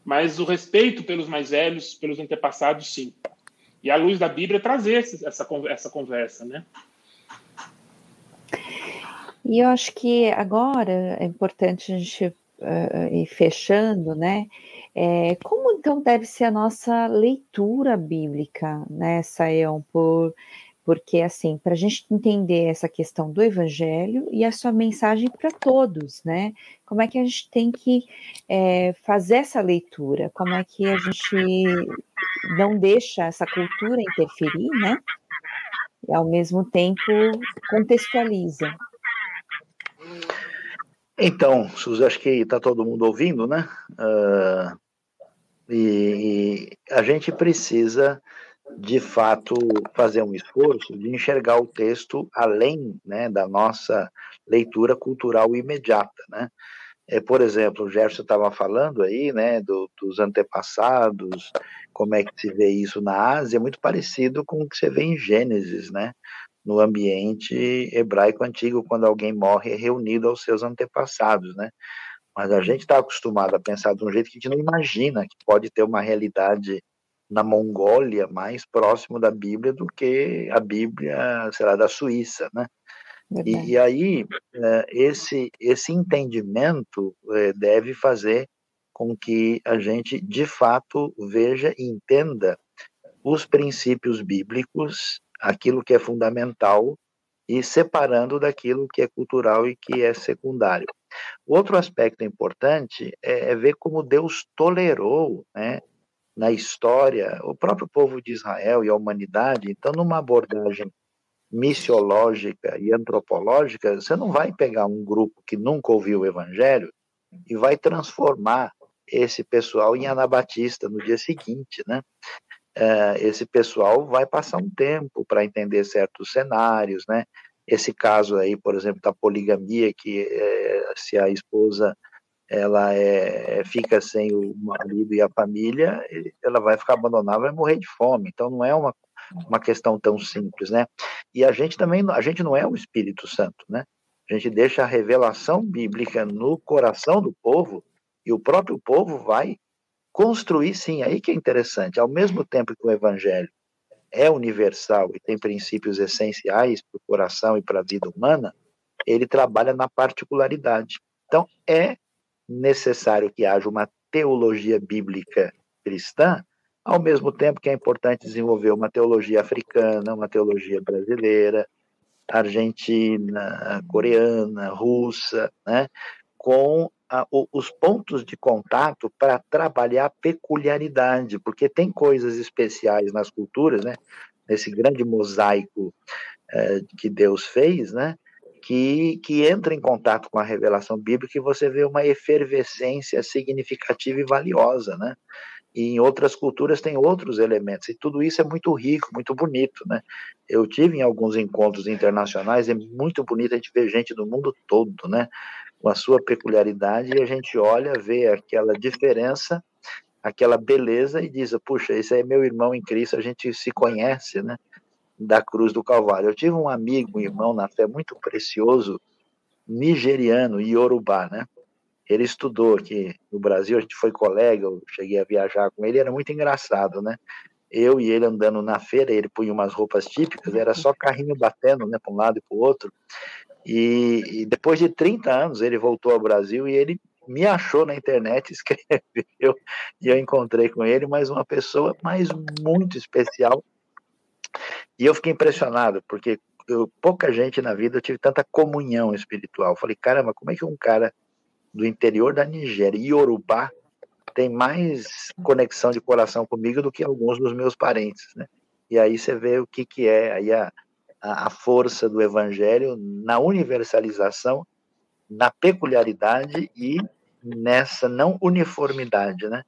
mas o respeito pelos mais velhos, pelos antepassados, sim. E a luz da Bíblia trazer essa, essa conversa, né? E eu acho que agora é importante a gente uh, ir fechando, né? É, como então deve ser a nossa leitura bíblica, né, Sayão? Por, porque, assim, para a gente entender essa questão do evangelho e a sua mensagem para todos, né? Como é que a gente tem que é, fazer essa leitura? Como é que a gente não deixa essa cultura interferir, né? E ao mesmo tempo contextualiza. Então, Suzy, acho que está todo mundo ouvindo, né? Uh, e, e, a gente precisa, de fato, fazer um esforço de enxergar o texto além né, da nossa leitura cultural imediata, né? É, por exemplo, o Gerson estava falando aí, né, do, dos antepassados, como é que se vê isso na Ásia, muito parecido com o que você vê em Gênesis, né? no ambiente hebraico antigo, quando alguém morre, é reunido aos seus antepassados, né? Mas a gente está acostumado a pensar de um jeito que a gente não imagina que pode ter uma realidade na Mongólia mais próximo da Bíblia do que a Bíblia, será da Suíça, né? E, e, aí é, esse esse entendimento é, deve fazer com que a gente de fato veja e entenda os princípios bíblicos aquilo que é fundamental e separando daquilo que é cultural e que é secundário. Outro aspecto importante é, é ver como Deus tolerou, né, na história, o próprio povo de Israel e a humanidade. Então, numa abordagem missiológica e antropológica, você não vai pegar um grupo que nunca ouviu o evangelho e vai transformar esse pessoal em anabatista no dia seguinte, né? é, esse pessoal vai passar um tempo para entender certos cenários, né? Esse caso aí, por exemplo, da poligamia, que é, se a esposa ela é, fica sem o marido e a família, ela vai ficar abandonada, vai morrer de fome. Então não é uma, uma questão tão simples, né? E a gente também, a gente não é o Espírito Santo, né? A gente deixa a revelação bíblica no coração do povo e o próprio povo vai construir, sim, aí que é interessante, ao mesmo tempo que o evangelho é universal e tem princípios essenciais para o coração e para a vida humana, ele trabalha na particularidade. Então, é necessário que haja uma teologia bíblica cristã, ao mesmo tempo que é importante desenvolver uma teologia africana, uma teologia brasileira, argentina, coreana, russa, né, com a, os pontos de contato para trabalhar a peculiaridade, porque tem coisas especiais nas culturas, né? Nesse grande mosaico é, que Deus fez, né? Que, que entra em contato com a revelação bíblica e você vê uma efervescência significativa e valiosa, né? E em outras culturas tem outros elementos, e tudo isso é muito rico, muito bonito, né? Eu tive em alguns encontros internacionais, é muito bonito a gente ver gente do mundo todo, né? com a sua peculiaridade, e a gente olha, vê aquela diferença aquela beleza e diz: puxa, esse é meu irmão em Cristo, a gente se conhece, né? Da cruz do Calvário. Eu tive um amigo, um irmão na fé muito precioso, nigeriano, Yorubá, né? Ele estudou aqui no Brasil, a gente foi colega, eu cheguei a viajar com ele, era muito engraçado, né? Eu e ele andando na feira, ele punha umas roupas típicas, era só carrinho batendo, né, para um lado e para o outro. E, e, depois de 30 anos ele voltou ao Brasil e ele me achou na internet, escreveu e eu encontrei com ele, mas uma pessoa mais muito especial. E eu fiquei impressionado, porque eu, pouca gente na vida eu tive tanta comunhão espiritual. Eu falei, caramba, como é que um cara do interior da Nigéria, Yorubá, tem mais conexão de coração comigo do que alguns dos meus parentes, né? E aí você vê o que que é aí a, a força do evangelho na universalização, na peculiaridade e nessa não uniformidade, né?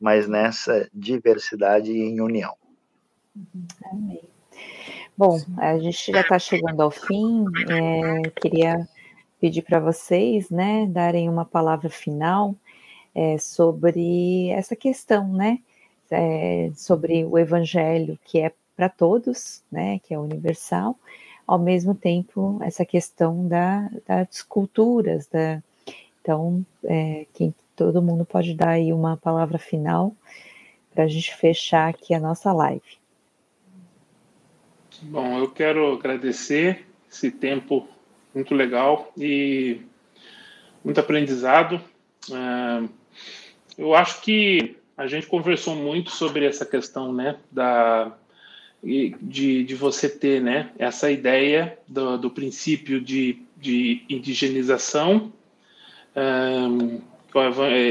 Mas nessa diversidade em união. Amém. Bom, a gente já está chegando ao fim. É, queria pedir para vocês, né, darem uma palavra final é, sobre essa questão, né, é, sobre o Evangelho que é para todos, né, que é universal, ao mesmo tempo essa questão da, das culturas, da, então é, quem, todo mundo pode dar aí uma palavra final para a gente fechar aqui a nossa live. Bom, eu quero agradecer esse tempo muito legal e muito aprendizado. Uh, eu acho que a gente conversou muito sobre essa questão, né, da de, de você ter, né, essa ideia do, do princípio de, de indigenização, um,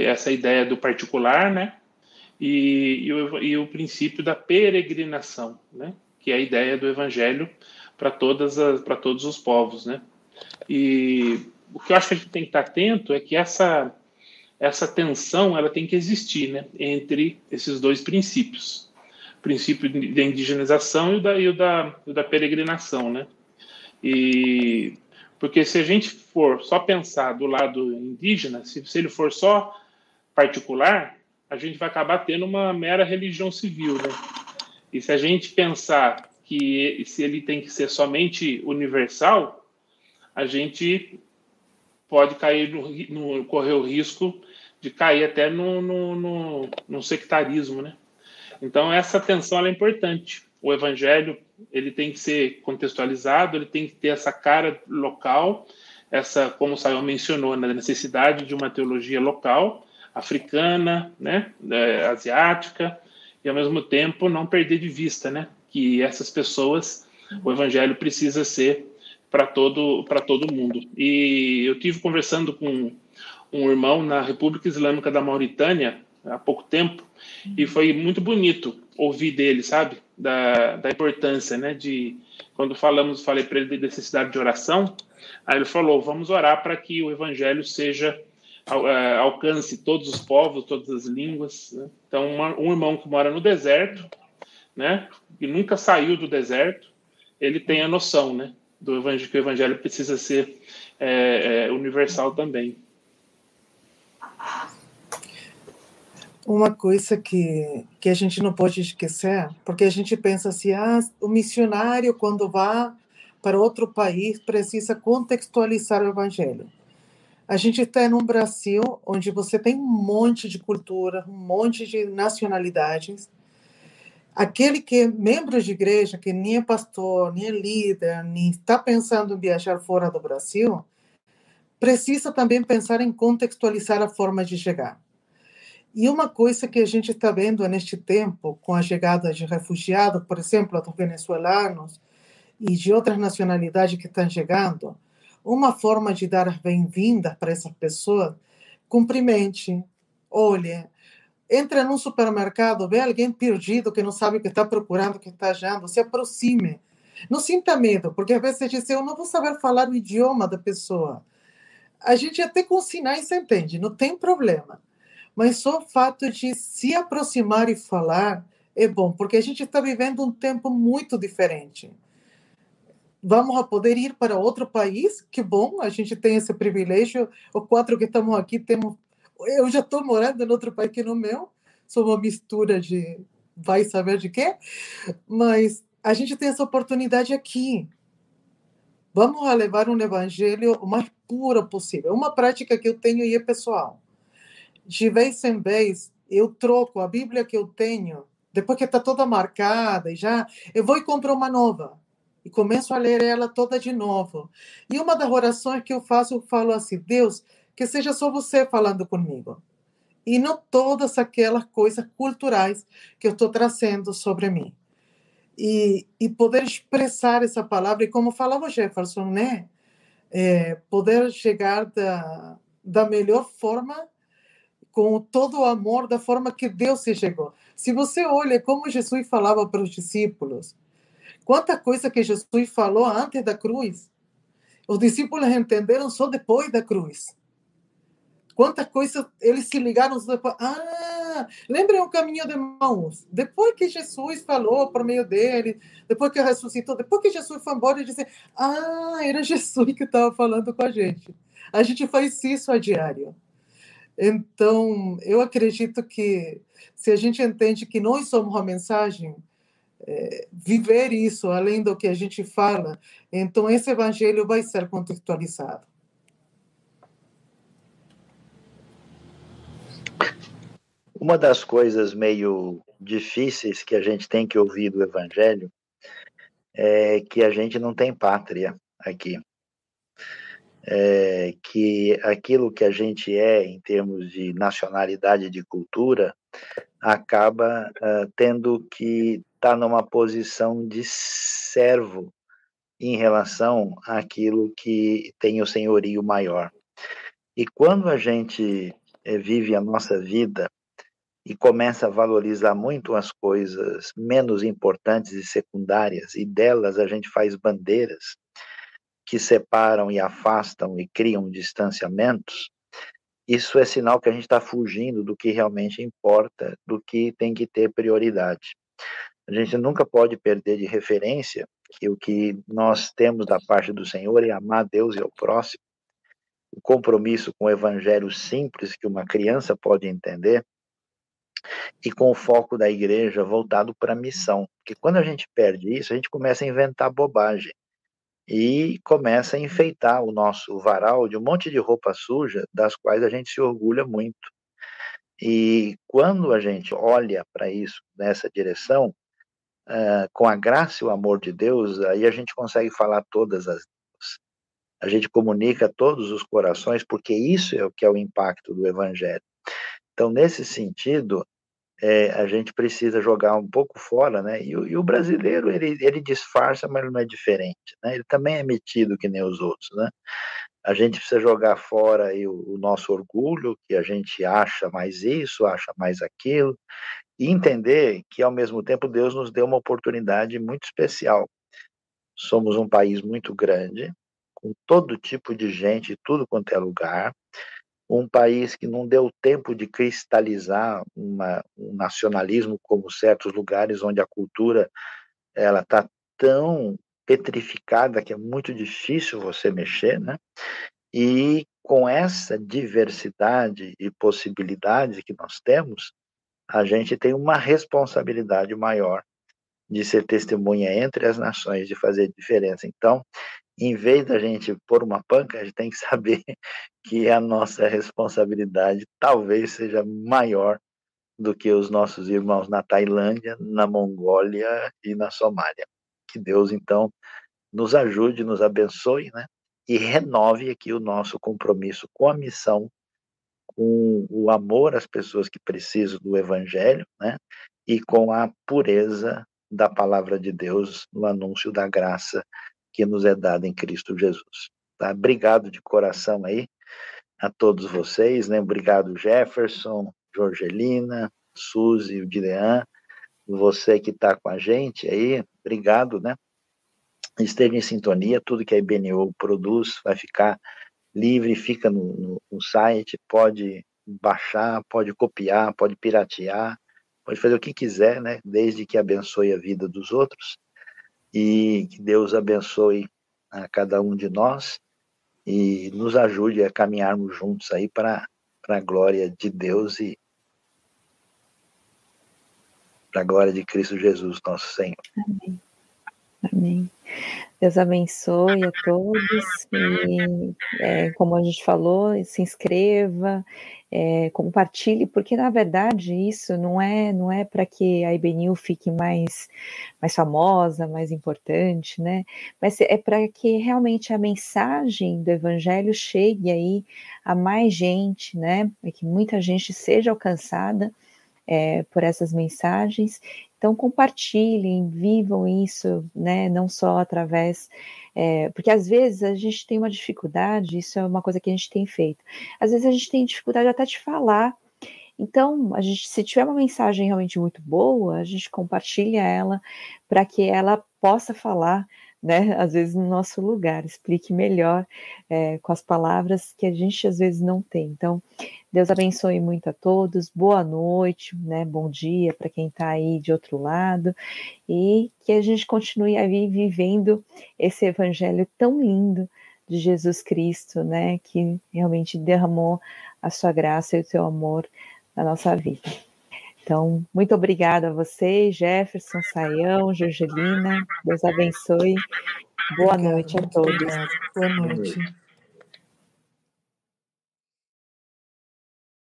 essa ideia do particular, né, e, e, o, e o princípio da peregrinação, né, que é a ideia do evangelho para todas para todos os povos, né. E o que eu acho que a gente tem que estar atento é que essa essa tensão ela tem que existir né, entre esses dois princípios. O princípio da indigenização e o da, e o da, o da peregrinação. Né? E, porque se a gente for só pensar do lado indígena, se, se ele for só particular, a gente vai acabar tendo uma mera religião civil. Né? E se a gente pensar que se ele tem que ser somente universal, a gente pode cair no, no correr o risco de cair até no, no, no, no sectarismo, né? Então essa tensão é importante. O evangelho ele tem que ser contextualizado, ele tem que ter essa cara local, essa, como o Sayão mencionou, na né, necessidade de uma teologia local, africana, né, é, asiática, e ao mesmo tempo não perder de vista, né, que essas pessoas, o evangelho precisa ser para todo para todo mundo. E eu tive conversando com um irmão na República Islâmica da Mauritânia há pouco tempo e foi muito bonito ouvir dele, sabe, da, da importância, né, de quando falamos, falei para ele de necessidade de oração, aí ele falou, vamos orar para que o evangelho seja alcance todos os povos, todas as línguas. Né? Então, uma, um irmão que mora no deserto, né, e nunca saiu do deserto, ele tem a noção, né, do evangelho, que o evangelho precisa ser é, é, universal também. Uma coisa que, que a gente não pode esquecer, porque a gente pensa assim, ah, o missionário quando vai para outro país precisa contextualizar o evangelho. A gente está em um Brasil onde você tem um monte de cultura, um monte de nacionalidades, aquele que é membro de igreja, que nem é pastor, nem é líder, nem está pensando em viajar fora do Brasil, precisa também pensar em contextualizar a forma de chegar. E uma coisa que a gente está vendo neste tempo, com a chegada de refugiados, por exemplo, dos venezuelanos e de outras nacionalidades que estão chegando, uma forma de dar as bem-vindas para essas pessoas, cumprimente, olhe, Entra num supermercado, vê alguém perdido que não sabe o que está procurando, o que está achando, se aproxime. Não sinta medo, porque às vezes diz, eu não vou saber falar o idioma da pessoa. A gente até com sinais entende, não tem problema. Mas só o fato de se aproximar e falar é bom, porque a gente está vivendo um tempo muito diferente. Vamos poder ir para outro país, que bom, a gente tem esse privilégio. Os quatro que estamos aqui temos eu já estou morando em outro país que no meu, sou uma mistura de vai saber de quê, mas a gente tem essa oportunidade aqui. Vamos levar um evangelho o mais puro possível. Uma prática que eu tenho e é pessoal. De vez em vez, eu troco a Bíblia que eu tenho, depois que está toda marcada, e já eu vou e compro uma nova. E começo a ler ela toda de novo. E uma das orações que eu faço, eu falo assim: Deus, que seja só você falando comigo. E não todas aquelas coisas culturais que eu estou trazendo sobre mim e, e poder expressar essa palavra, e como falava Jefferson, né? É, poder chegar da, da melhor forma, com todo o amor, da forma que Deus se chegou. Se você olha como Jesus falava para os discípulos, quanta coisa que Jesus falou antes da cruz, os discípulos entenderam só depois da cruz. Quantas coisas eles se ligaram depois. Ah, lembrem o caminho de mãos. Depois que Jesus falou por meio dele, depois que ressuscitou, depois que Jesus foi embora, e disse: Ah, era Jesus que estava falando com a gente. A gente faz isso a diário. Então, eu acredito que se a gente entende que nós somos a mensagem, é, viver isso além do que a gente fala, então esse evangelho vai ser contextualizado. Uma das coisas meio difíceis que a gente tem que ouvir do Evangelho é que a gente não tem pátria aqui. É que aquilo que a gente é em termos de nacionalidade de cultura acaba uh, tendo que estar tá numa posição de servo em relação àquilo que tem o senhorio maior. E quando a gente eh, vive a nossa vida e começa a valorizar muito as coisas menos importantes e secundárias, e delas a gente faz bandeiras que separam e afastam e criam distanciamentos, isso é sinal que a gente está fugindo do que realmente importa, do que tem que ter prioridade. A gente nunca pode perder de referência que o que nós temos da parte do Senhor é amar Deus e ao próximo, o compromisso com o evangelho simples que uma criança pode entender, e com o foco da igreja voltado para a missão. Porque quando a gente perde isso, a gente começa a inventar bobagem e começa a enfeitar o nosso varal de um monte de roupa suja, das quais a gente se orgulha muito. E quando a gente olha para isso nessa direção, uh, com a graça e o amor de Deus, aí a gente consegue falar todas as línguas. A gente comunica todos os corações, porque isso é o que é o impacto do Evangelho. Então, nesse sentido, é, a gente precisa jogar um pouco fora, né? E, e, o brasileiro ele, ele disfarça, mas não é diferente, né? Ele também é metido que nem os outros, né? A gente precisa jogar fora o, o nosso orgulho, que a gente acha mais isso, acha mais aquilo, e entender que ao mesmo tempo Deus nos deu uma oportunidade muito especial. Somos um país muito grande, com todo tipo de gente, tudo quanto é lugar um país que não deu tempo de cristalizar uma, um nacionalismo como certos lugares onde a cultura ela está tão petrificada que é muito difícil você mexer, né? E com essa diversidade e possibilidades que nós temos, a gente tem uma responsabilidade maior de ser testemunha entre as nações, de fazer diferença. Então, em vez da gente pôr uma panca, a gente tem que saber que a nossa responsabilidade talvez seja maior do que os nossos irmãos na Tailândia, na Mongólia e na Somália. Que Deus, então, nos ajude, nos abençoe, né? E renove aqui o nosso compromisso com a missão, com o amor às pessoas que precisam do Evangelho, né? E com a pureza da palavra de Deus no anúncio da graça que nos é dada em Cristo Jesus. Tá? Obrigado de coração aí a todos vocês, né? Obrigado Jefferson, Jorgelina, Suzy, o Dilean, você que está com a gente aí, obrigado, né? Esteja em sintonia, tudo que a IBNU produz vai ficar livre, fica no, no, no site, pode baixar, pode copiar, pode piratear, pode fazer o que quiser, né? Desde que abençoe a vida dos outros e que Deus abençoe a cada um de nós e nos ajude a caminharmos juntos aí para a glória de Deus e para a glória de Cristo Jesus, nosso Senhor. Amém. Amém. Deus abençoe a todos e, é, como a gente falou, se inscreva, é, compartilhe, porque na verdade isso não é não é para que a IBNU fique mais mais famosa, mais importante, né? Mas é para que realmente a mensagem do Evangelho chegue aí a mais gente, né? Para que muita gente seja alcançada é, por essas mensagens então, compartilhem, vivam isso, né? Não só através. É, porque às vezes a gente tem uma dificuldade, isso é uma coisa que a gente tem feito. Às vezes a gente tem dificuldade até de falar. Então, a gente, se tiver uma mensagem realmente muito boa, a gente compartilha ela para que ela possa falar né, às vezes no nosso lugar, explique melhor é, com as palavras que a gente às vezes não tem. Então, Deus abençoe muito a todos, boa noite, né, bom dia para quem está aí de outro lado, e que a gente continue aí vivendo esse evangelho tão lindo de Jesus Cristo, né, que realmente derramou a sua graça e o seu amor na nossa vida. Então, muito obrigada a vocês, Jefferson, Saião, Jorgelina. Deus abençoe. Boa noite a todos. Boa noite.